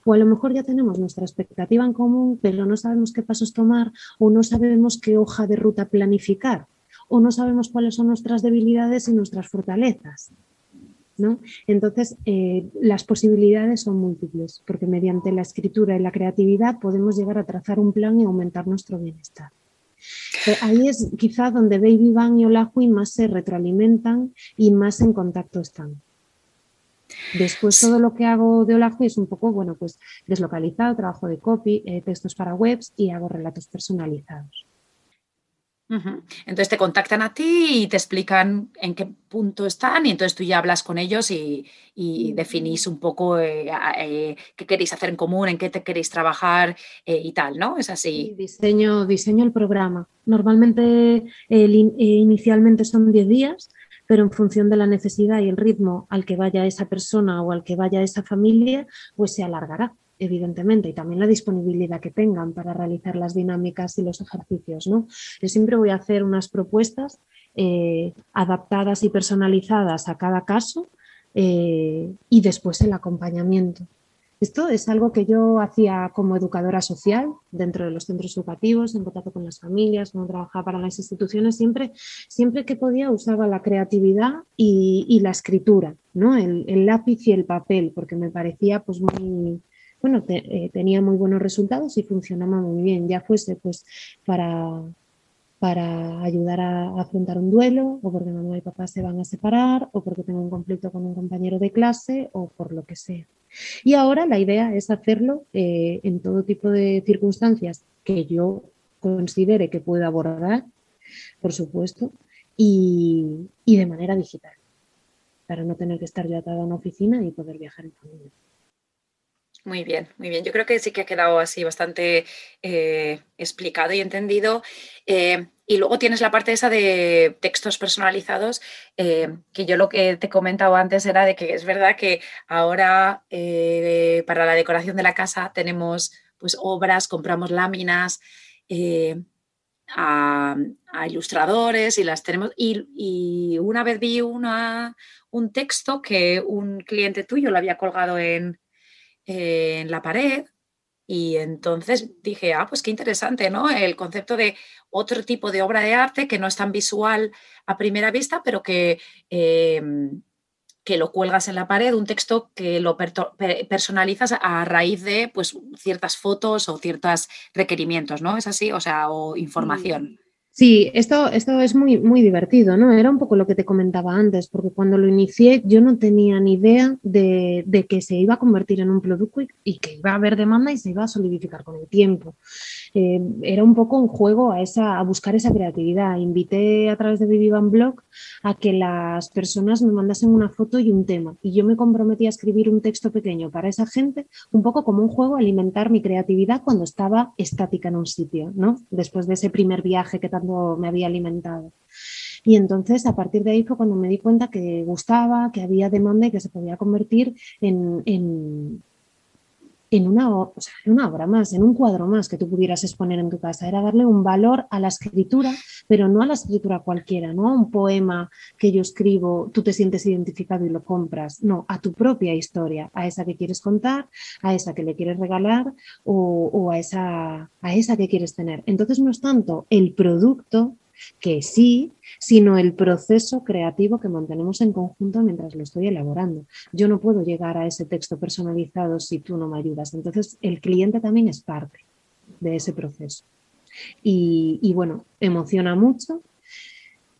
O a lo mejor ya tenemos nuestra expectativa en común, pero no sabemos qué pasos tomar o no sabemos qué hoja de ruta planificar o no sabemos cuáles son nuestras debilidades y nuestras fortalezas. Entonces, eh, las posibilidades son múltiples, porque mediante la escritura y la creatividad podemos llegar a trazar un plan y aumentar nuestro bienestar. Eh, ahí es quizá donde Baby Bang y Olajuy más se retroalimentan y más en contacto están. Después todo lo que hago de Olajuy es un poco, bueno, pues deslocalizado, trabajo de copy, eh, textos para webs y hago relatos personalizados. Entonces te contactan a ti y te explican en qué punto están y entonces tú ya hablas con ellos y, definís un poco eh, eh, qué queréis hacer en común, en qué te queréis trabajar eh, y tal, ¿no? Es así. diseño, diseño el programa. Normalmente inicialmente son 10 días, pero en función de la necesidad y el ritmo al que vaya esa persona o al que vaya esa familia, pues se alargará evidentemente, y también la disponibilidad que tengan para realizar las dinámicas y los ejercicios. ¿no? Yo siempre voy a hacer unas propuestas eh, adaptadas y personalizadas a cada caso eh, y después el acompañamiento. Esto es algo que yo hacía como educadora social dentro de los centros educativos, en contacto con las familias, cuando trabajaba para las instituciones, siempre, siempre que podía usaba la creatividad y, la escritura, ¿no? El, el, lápiz y el papel, porque me parecía pues muy, bueno, eh, tenía muy buenos resultados y funcionaba muy bien, ya fuese pues para, para ayudar a, afrontar un duelo, o porque mamá y papá se van a separar, o porque tengo un conflicto con un compañero de clase, o por lo que sea. Y ahora la idea es hacerlo eh, en todo tipo de circunstancias que yo considere que puedo abordar, por supuesto, y, y de manera digital, para no tener que estar yo atada a una oficina y poder viajar en familia. Muy bien, muy bien. Yo creo que sí que ha quedado así bastante eh, explicado y entendido. Eh, y luego tienes la parte esa de textos personalizados, eh, que yo lo que te he comentado antes era de que es verdad que ahora para la decoración de la casa tenemos pues obras, compramos láminas a, ilustradores y las tenemos. Y, y una vez vi una, un texto que un cliente tuyo lo había colgado en, en la pared y entonces dije, ah, pues qué interesante, ¿no? El concepto de otro tipo de obra de arte que no es tan visual a primera vista, pero que, em, que lo cuelgas en la pared, un texto que lo personalizas a raíz de pues, ciertas fotos o ciertos requerimientos, ¿no? Es así, o sea, o información. Sí, esto, esto es muy, muy divertido, ¿no? Era un poco lo que te comentaba antes, porque cuando lo inicié yo no tenía ni idea de, de que se iba a convertir en un producto y, que iba a haber demanda y se iba a solidificar con el tiempo. Eh, era un poco un juego a, esa, a buscar esa creatividad. Invité a través de Vivivan Blog a que las personas me mandasen una foto y un tema. Y yo me comprometí a escribir un texto pequeño para esa gente, un poco como un juego, alimentar mi creatividad cuando estaba estática en un sitio, ¿no? Después de ese primer viaje que tanto me había alimentado. Y entonces a partir de ahí fue cuando me di cuenta que gustaba, que había demanda y que se podía convertir en, en, en una, una obra más, en un cuadro más que tú pudieras exponer en tu casa. Era darle un valor a la escritura, pero no a la escritura cualquiera, no a un poema que yo escribo, tú te sientes identificado y lo compras, no, a tu propia historia, a esa que quieres contar, a esa que le quieres regalar o, o a, esa, a esa que quieres tener. Entonces no es tanto el producto que sí, sino el proceso creativo que mantenemos en conjunto mientras lo estoy elaborando. Yo no puedo llegar a ese texto personalizado si tú no me ayudas. Entonces, el cliente también es parte de ese proceso. Y, bueno, emociona mucho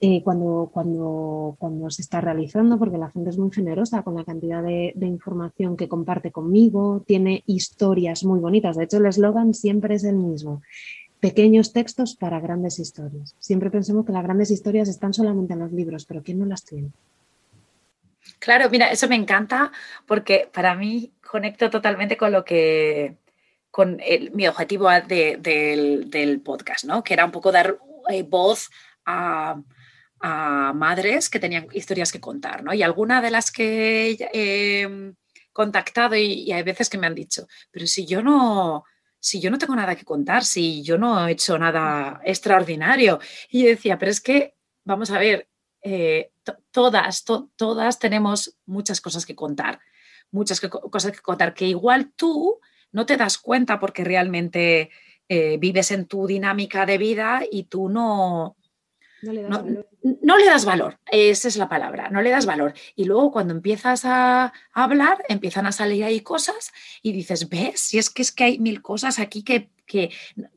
eh, cuando, cuando, cuando se está realizando, porque la gente es muy generosa con la cantidad de, de, información que comparte conmigo, tiene historias muy bonitas. De hecho, el eslogan siempre es el mismo pequeños textos para grandes historias. Siempre pensemos que las grandes historias están solamente en los libros, pero ¿quién no las tiene? Claro, mira, eso me encanta porque para mí conecto totalmente con lo que, con mi objetivo del, podcast, ¿no? Que era un poco dar eh, voz a, madres que tenían historias que contar, ¿no? Y alguna de las que he contactado y hay veces que me han dicho, pero si yo no, si yo no tengo nada que contar, si yo no he hecho nada extraordinario. Y yo decía, pero es que, vamos a ver, eh, todas, todas tenemos muchas cosas que contar, muchas cosas que contar, que igual tú no te das cuenta porque realmente eh, vives en tu dinámica de vida y tú no, no le, das valor, esa es la palabra, no le das valor. Y luego cuando empiezas a, hablar, empiezan a salir ahí cosas y dices, ves, si es que es que hay mil cosas aquí que,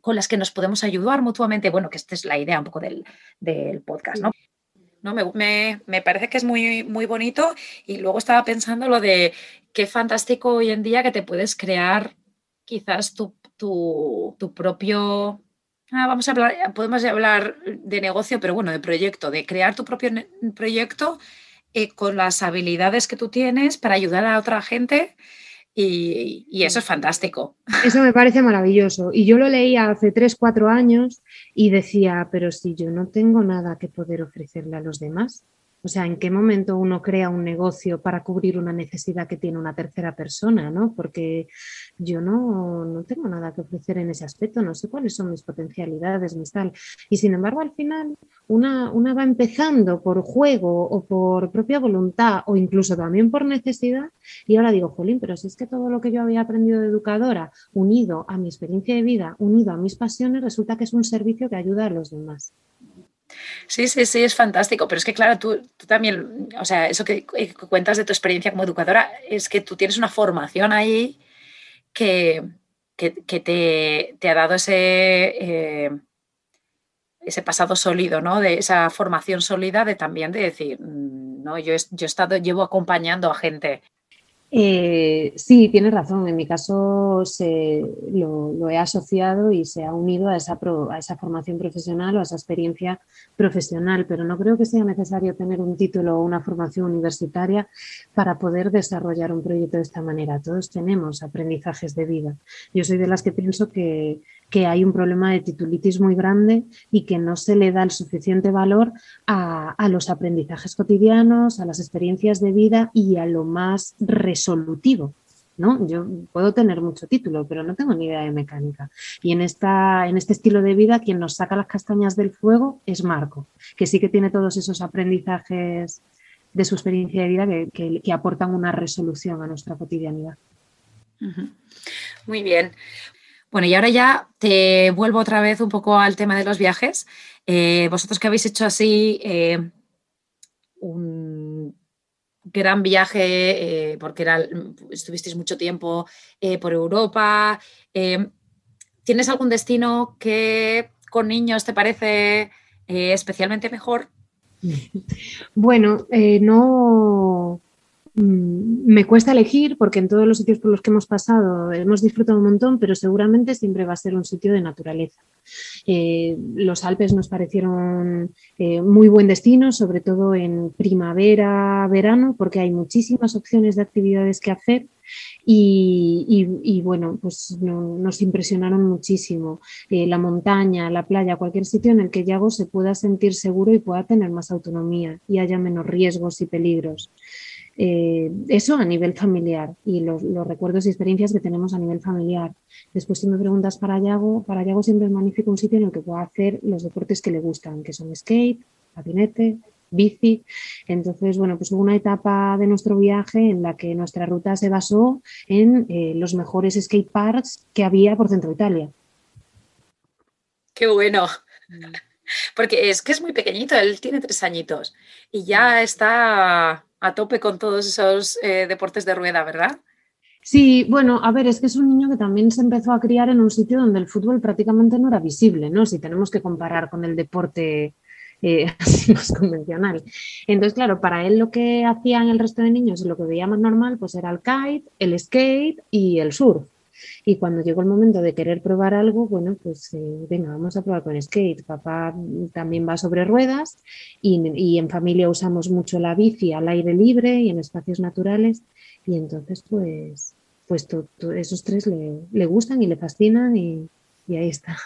con las que nos podemos ayudar mutuamente. Bueno, que esta es la idea un poco del, podcast, ¿no? ¿no? Me, me, parece que es muy, muy bonito y luego estaba pensando lo de qué fantástico hoy en día que te puedes crear quizás tu, tu propio Ah, vamos a hablar, podemos hablar de negocio, pero bueno, de proyecto, de crear tu propio proyecto eh, con las habilidades que tú tienes para ayudar a otra gente y, y, eso es fantástico. Eso me parece maravilloso. Y yo lo leía hace 3, 4 años y decía, pero si yo no tengo nada que poder ofrecerle a los demás, o sea, ¿en qué momento uno crea un negocio para cubrir una necesidad que tiene una tercera persona? ¿no? Porque yo no, no tengo nada que ofrecer en ese aspecto, no sé cuáles son mis potencialidades, mis tal. Y sin embargo, al final, una, una va empezando por juego o por propia voluntad o incluso también por necesidad. Y ahora digo, Jolín, pero si es que todo lo que yo había aprendido de educadora, unido a mi experiencia de vida, unido a mis pasiones, resulta que es un servicio que ayuda a los demás. Sí, sí, sí, es fantástico, pero es que claro, tú, también, o sea, eso que, cuentas de tu experiencia como educadora, es que tú tienes una formación ahí que, te, ha dado ese, eh, ese pasado sólido, ¿no? De esa formación sólida de también de decir, mm, no, yo, yo he estado, llevo acompañando a gente eh, sí, tienes razón. En mi caso se, lo, he asociado y se ha unido a esa, a esa formación profesional o a esa experiencia profesional, pero no creo que sea necesario tener un título o una formación universitaria para poder desarrollar un proyecto de esta manera. Todos tenemos aprendizajes de vida. Yo soy de las que pienso que que hay un problema de titulitis muy grande y que no se le da el suficiente valor a, los aprendizajes cotidianos, a las experiencias de vida y a lo más resolutivo. ¿no? Yo puedo tener mucho título, pero no tengo ni idea de mecánica. Y en, esta, en este estilo de vida, quien nos saca las castañas del fuego es Marco, que sí que tiene todos esos aprendizajes de su experiencia de vida que, aportan una resolución a nuestra cotidianidad. Muy bien. Bueno, y ahora ya te vuelvo otra vez un poco al tema de los viajes. Eh, vosotros que habéis hecho así eh, un gran viaje, eh, porque estuvisteis mucho tiempo por Europa, ¿tienes algún destino que con niños te parece especialmente mejor? Bueno, no me cuesta elegir porque en todos los sitios por los que hemos pasado hemos disfrutado un montón, pero seguramente siempre va a ser un sitio de naturaleza. Eh, los Alpes nos parecieron eh, muy buen destino, sobre todo en primavera, verano, porque hay muchísimas opciones de actividades que hacer. Y, bueno, pues nos impresionaron muchísimo. Eh, la montaña, la playa, cualquier sitio en el que Yago se pueda sentir seguro y pueda tener más autonomía y haya menos riesgos y peligros. Eh, eso a nivel familiar y los, recuerdos y experiencias que tenemos a nivel familiar. Después, si me preguntas para Yago, para Yago siempre es magnífico un sitio en el que pueda hacer los deportes que le gustan, que son skate, patinete, bici. Entonces, bueno, pues hubo una etapa de nuestro viaje en la que nuestra ruta se basó en eh, los mejores skate parks que había por Centro Italia. Qué bueno. Mm. Porque es que es muy pequeñito, él tiene tres añitos y ya está a tope con todos esos eh, deportes de rueda, ¿verdad? Sí, bueno, a ver, es que es un niño que también se empezó a criar en un sitio donde el fútbol prácticamente no era visible, ¿no? Si tenemos que comparar con el deporte eh, así más convencional. Entonces, claro, para él lo que hacían el resto de niños y lo que veía más normal, pues era el kite, el skate y el surf. Y cuando llegó el momento de querer probar algo, bueno, pues eh, venga, vamos a probar con skate. Papá también va sobre ruedas y, en familia usamos mucho la bici al aire libre y en espacios naturales. Y entonces, pues, pues esos tres le, gustan y le fascinan y, ahí está.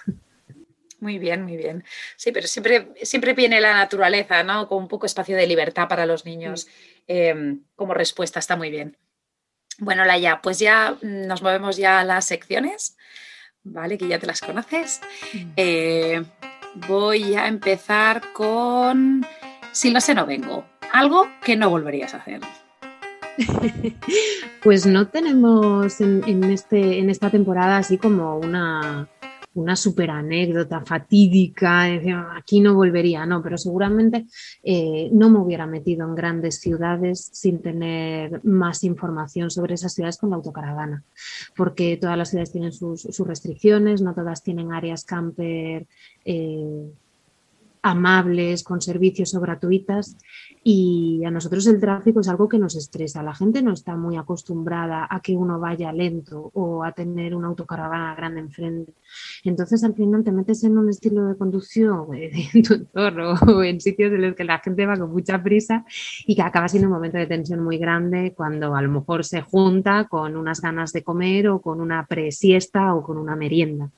Muy bien, muy bien. Sí, pero siempre, siempre viene la naturaleza, ¿no? Con un poco espacio de libertad para los niños. Em, como respuesta, está muy bien. Bueno, Laia, pues ya nos movemos ya a las secciones, ¿vale? Que ya te las conoces. Mm. Eh, voy a empezar con Si lo sé, no vengo. Algo que no volverías a hacer. Pues no tenemos en, este, en esta temporada así como una, una super anécdota fatídica, aquí no volvería, no, pero seguramente eh, no me hubiera metido en grandes ciudades sin tener más información sobre esas ciudades con la autocaravana, porque todas las ciudades tienen sus, restricciones, no todas tienen áreas camper. Eh, amables, con servicios o gratuitas. Y a nosotros el tráfico es algo que nos estresa. La gente no está muy acostumbrada a que uno vaya lento o a tener una autocaravana grande enfrente. Entonces al final te metes en un estilo de conducción en tu entorno o en sitios en los que la gente va con mucha prisa y que acaba siendo un momento de tensión muy grande cuando a lo mejor se junta con unas ganas de comer o con una presiesta o con una merienda.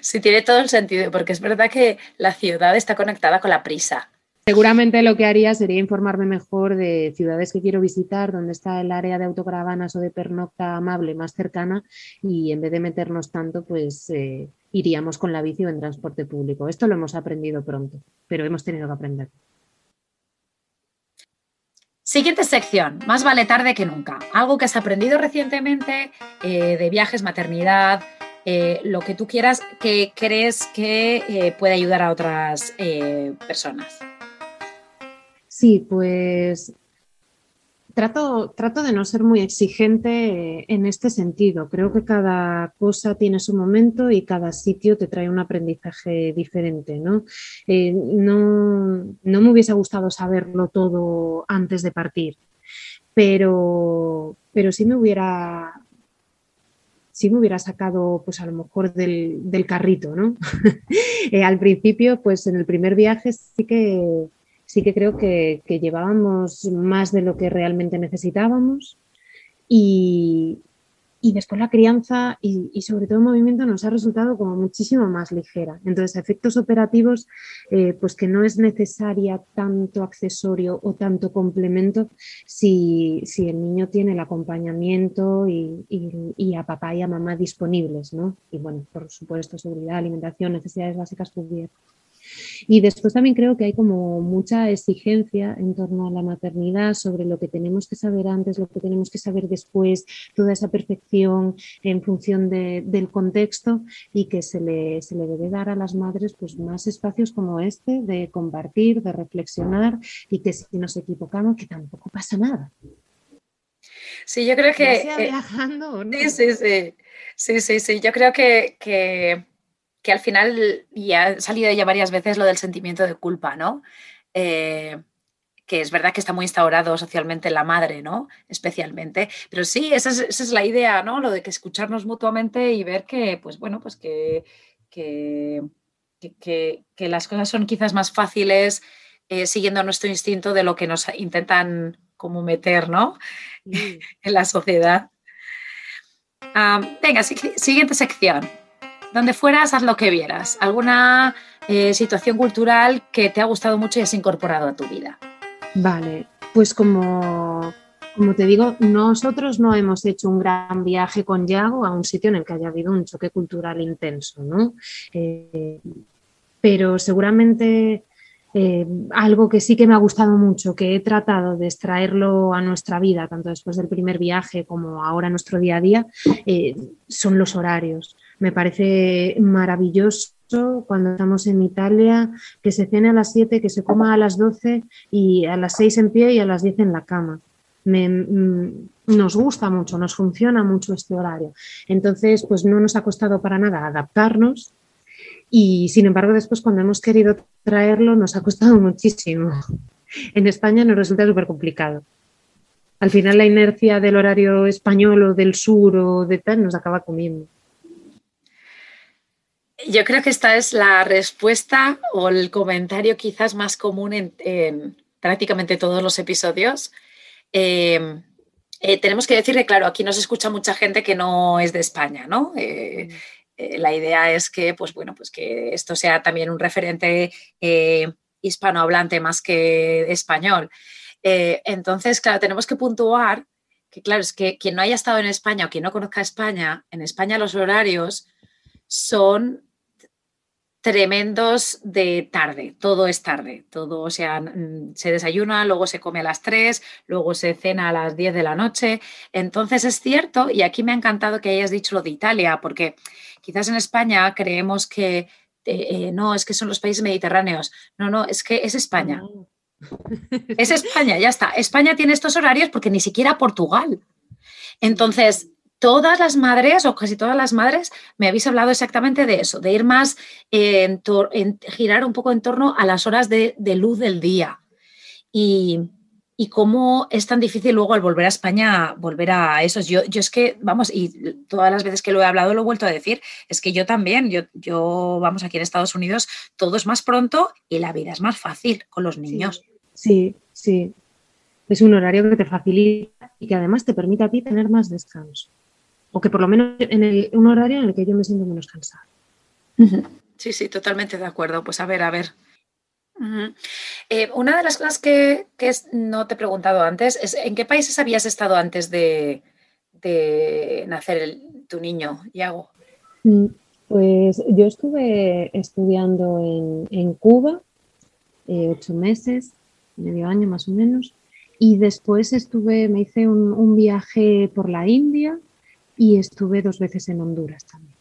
Sí, tiene todo el sentido, porque es verdad que la ciudad está conectada con la prisa. Seguramente lo que haría sería informarme mejor de ciudades que quiero visitar, donde está el área de autocaravanas o de pernocta amable más cercana y en vez de meternos tanto, pues eh, iríamos con la bici o en transporte público. Esto lo hemos aprendido pronto, pero hemos tenido que aprender. Siguiente sección, más vale tarde que nunca. Algo que has aprendido recientemente eh, de viajes, maternidad, eh, lo que tú quieras que crees que puede ayudar a otras personas. Sí, pues trato, trato de no ser muy exigente en este sentido. Creo que cada cosa tiene su momento y cada sitio te trae un aprendizaje diferente. ¿no? Eh, no, no me hubiese gustado saberlo todo antes de partir, pero, pero sí me hubiera sí me hubiera sacado, pues a lo mejor del, carrito, ¿no? Eh, al principio, pues en el primer viaje sí que, sí que creo que, llevábamos más de lo que realmente necesitábamos y, después la crianza y, sobre todo el movimiento nos ha resultado como muchísimo más ligera. Entonces, efectos operativos, eh, pues que no es necesaria tanto accesorio o tanto complemento si, el niño tiene el acompañamiento y, y, a papá y a mamá disponibles, ¿no? Y bueno, por supuesto, seguridad, alimentación, necesidades básicas cubiertas. Y después también creo que hay como mucha exigencia en torno a la maternidad sobre lo que tenemos que saber antes, lo que tenemos que saber después, toda esa perfección en función del contexto y que se le, se le debe dar a las madres pues más espacios como este de compartir, de reflexionar y que si nos equivocamos que tampoco pasa nada. Sí, yo creo que... Sea eh, viajando, ¿no? Sí, sí, sí. Sí, sí, sí. Yo creo que, que que al final, y ha salido ya varias veces lo del sentimiento de culpa, ¿no? Eh, que es verdad que está muy instaurado socialmente en la madre, ¿no? Especialmente. Pero sí, esa es, la idea, ¿no? Lo de que escucharnos mutuamente y ver que, pues bueno, pues que, que, las cosas son quizás más fáciles eh, siguiendo nuestro instinto de lo que nos intentan como meter, ¿no? en la sociedad. Ah, venga, siguiente sección donde fueras, haz lo que vieras. ¿Alguna eh, situación cultural que te ha gustado mucho y has incorporado a tu vida? Vale, pues como, como te digo, nosotros no hemos hecho un gran viaje con Yago a un sitio en el que haya habido un choque cultural intenso, ¿no? Eh, pero seguramente eh, algo que sí que me ha gustado mucho, que he tratado de extraerlo a nuestra vida, tanto después del primer viaje como ahora en nuestro día a día, son los horarios. Me parece maravilloso cuando estamos en Italia, que se cene a las 7, que se coma a las 12 y a las 6 en pie y a las 10 en la cama. Mm, nos gusta mucho, nos funciona mucho este horario. Entonces, pues no nos ha costado para nada adaptarnos y sin embargo después cuando hemos querido traerlo nos ha costado muchísimo. En España nos resulta súper complicado. Al final la inercia del horario español o del sur o de tal nos acaba comiendo. Yo creo que esta es la respuesta o el comentario quizás más común en, prácticamente todos los episodios. Em, eh, tenemos que decir que, claro, aquí nos escucha mucha gente que no es de España, ¿no? Eh, mm. eh, la idea es que, pues bueno, pues que esto sea también un referente hispanohablante más que español. entonces, claro, tenemos que puntuar que, claro, es que quien no haya estado en España o quien no conozca España, en España los horarios son tremendos de tarde, todo es tarde, todo, o sea, se desayuna, luego se come a las 3, luego se cena a las 10 de la noche. Entonces es cierto, y aquí me ha encantado que hayas dicho lo de Italia, porque quizás en España creemos que eh, eh, no, es que son los países mediterráneos. No, no, es que es España. Es España, ya está. España tiene estos horarios porque ni siquiera Portugal. Entonces, todas las madres o casi todas las madres me habéis hablado exactamente de eso, de ir más en, girar un poco en torno a las horas de, luz del día. Y, cómo es tan difícil luego al volver a España volver a eso. Yo, yo es que, vamos, y todas las veces que lo he hablado lo he vuelto a decir, es que yo también, yo, yo vamos, aquí en Estados Unidos todo es más pronto y la vida es más fácil con los niños. Sí, sí. Es un horario que te facilita y que además te permite a ti tener más descanso o que por lo menos en un horario en el que yo me siento menos cansada. Sí, sí, totalmente de acuerdo. Pues a ver, a ver. Eh, una de las cosas que, no te he preguntado antes es ¿en qué países habías estado antes de, nacer tu niño, Iago? Mm, pues yo estuve estudiando en, Cuba eh, ocho meses, medio año más o menos, y después estuve, me hice un viaje por la India y estuve dos veces en Honduras también.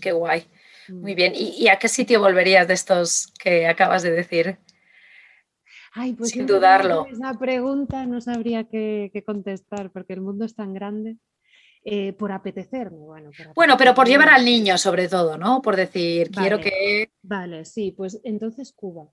Qué guay. Muy bien. ¿Y, a qué sitio volverías de estos que acabas de decir? Ay, pues sin dudarlo. Esa pregunta no sabría qué, contestar porque el mundo es tan grande. Eh, por apetecerme, bueno. bueno, pero por llevar al niño sobre todo, ¿no? Por decir, quiero que... Vale, sí, pues entonces Cuba.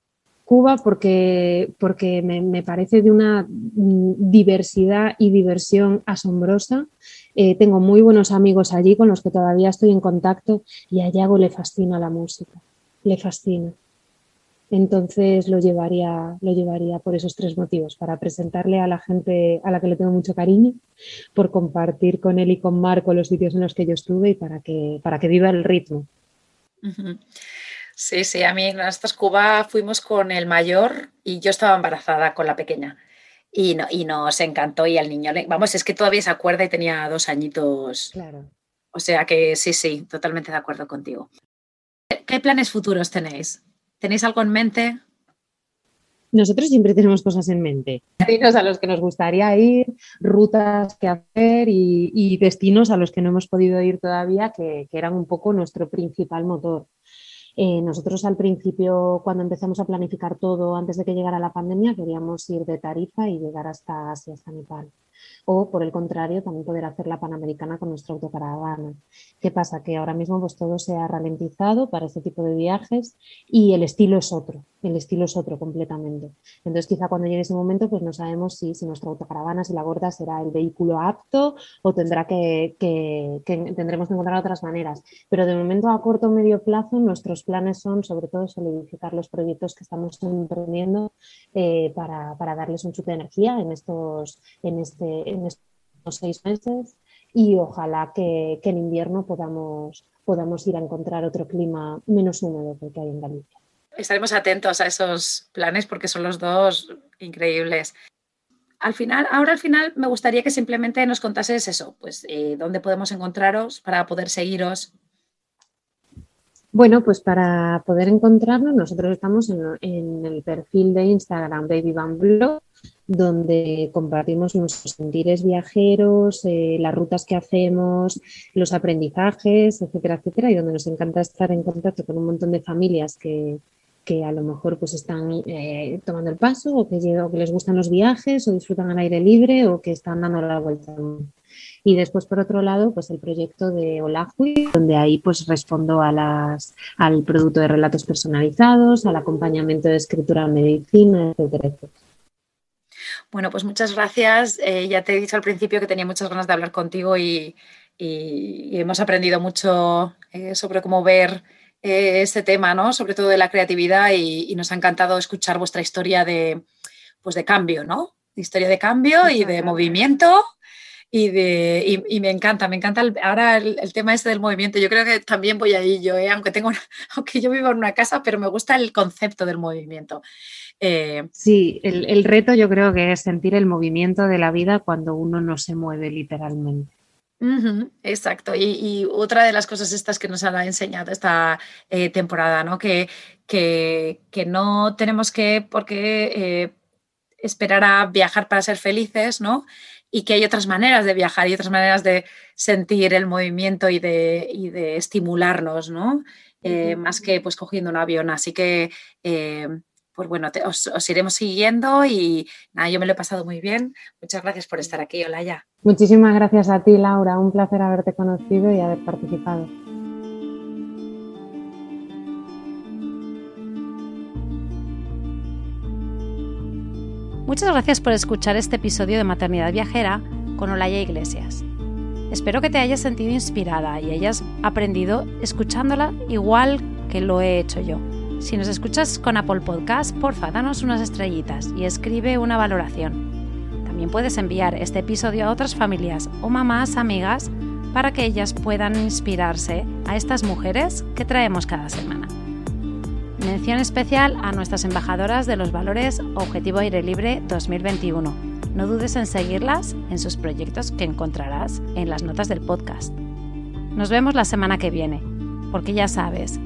Cuba porque, porque me, parece de una mm, diversidad y diversión asombrosa. Eh, tengo muy buenos amigos allí con los que todavía estoy en contacto y a Yago le fascina la música, le fascina. Entonces lo llevaría, lo llevaría por esos tres motivos, para presentarle a la gente a la que le tengo mucho cariño, por compartir con él y con Marco los sitios en los que yo estuve y para que, para que viva el ritmo. Sí, sí, a mí en estas Cuba fuimos con el mayor y yo estaba embarazada con la pequeña. Y, no, y nos encantó y al niño, vamos, es que todavía se acuerda y tenía dos añitos. Claro. O sea que sí, sí, totalmente de acuerdo contigo. ¿Qué planes futuros tenéis? ¿Tenéis algo en mente? Nosotros siempre tenemos cosas en mente, destinos a los que nos gustaría ir, rutas que hacer y, destinos a los que no hemos podido ir todavía, que, eran un poco nuestro principal motor. Eh, nosotros al principio, cuando empezamos a planificar todo antes de que llegara la pandemia, queríamos ir de Tarifa y llegar hasta Asia, hasta Nepal o por el contrario también poder hacer la Panamericana con nuestra autocaravana. ¿Qué pasa? Que ahora mismo pues todo se ha ralentizado para este tipo de viajes y el estilo es otro, el estilo es otro completamente. Entonces quizá cuando llegue ese momento pues no sabemos si, si nuestra autocaravana, si la gorda será el vehículo apto o tendrá que, tendremos que encontrar otras maneras. Pero de momento a corto o medio plazo nuestros planes son sobre todo solidificar los proyectos que estamos emprendiendo eh, para, para, darles un chute de energía en estos, en este en estos seis meses y ojalá que, en invierno podamos, podamos ir a encontrar otro clima menos húmedo que hay en Galicia. Estaremos atentos a esos planes porque son los dos increíbles. Al final, ahora al final me gustaría que simplemente nos contases eso, pues eh, dónde podemos encontraros para poder seguiros. Bueno, pues para poder encontrarnos, nosotros estamos en, el perfil de Instagram Baby Van Blog donde compartimos nuestros sentires viajeros, eh, las rutas que hacemos, los aprendizajes, etcétera, etcétera, y donde nos encanta estar en contacto con un montón de familias que, a lo mejor pues están eh, tomando el paso o que, que les gustan los viajes o disfrutan al aire libre o que están dando la vuelta. Y después, por otro lado, pues el proyecto de Olajui, donde ahí pues respondo a las, al producto de relatos personalizados, al acompañamiento de escritura en medicina, etcétera, etcétera. Bueno, pues muchas gracias. Eh, ya te he dicho al principio que tenía muchas ganas de hablar contigo y, hemos aprendido mucho eh, sobre cómo ver eh, este tema, ¿no? Sobre todo de la creatividad y, nos ha encantado escuchar vuestra historia de, pues de cambio, ¿no? Historia de cambio y de movimiento. Y, de, y, me encanta, me encanta ahora el, tema este del movimiento. Yo creo que también voy ahí yo, aunque, tengo aunque yo vivo en una casa, pero me gusta el concepto del movimiento. Eh, sí, el, reto yo creo que es sentir el movimiento de la vida cuando uno no se mueve literalmente. exacto. Y, otra de las cosas estas que nos ha enseñado esta eh, temporada, ¿no? Que, que, no tenemos que por qué eh, esperar a viajar para ser felices, ¿no? Y que hay otras maneras de viajar y otras maneras de sentir el movimiento y de, de estimularnos, ¿no? Más que pues cogiendo un avión. Así que pues bueno, os, iremos siguiendo y nada, yo me lo he pasado muy bien. Muchas gracias por estar aquí, Olaya. Muchísimas gracias a ti, Laura. Un placer haberte conocido y haber participado. Muchas gracias por escuchar este episodio de Maternidad Viajera con Olaya Iglesias. Espero que te hayas sentido inspirada y hayas aprendido escuchándola igual que lo he hecho yo. Si nos escuchas con Apple Podcast, porfa, danos unas estrellitas y escribe una valoración. También puedes enviar este episodio a otras familias o mamás amigas para que ellas puedan inspirarse a estas mujeres que traemos cada semana. Mención especial a nuestras embajadoras de los valores Objetivo Aire Libre 2021. No dudes en seguirlas en sus proyectos que encontrarás en las notas del podcast. Nos vemos la semana que viene, porque ya sabes,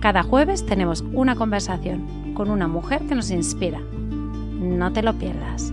cada jueves tenemos una conversación con una mujer que nos inspira. No te lo pierdas.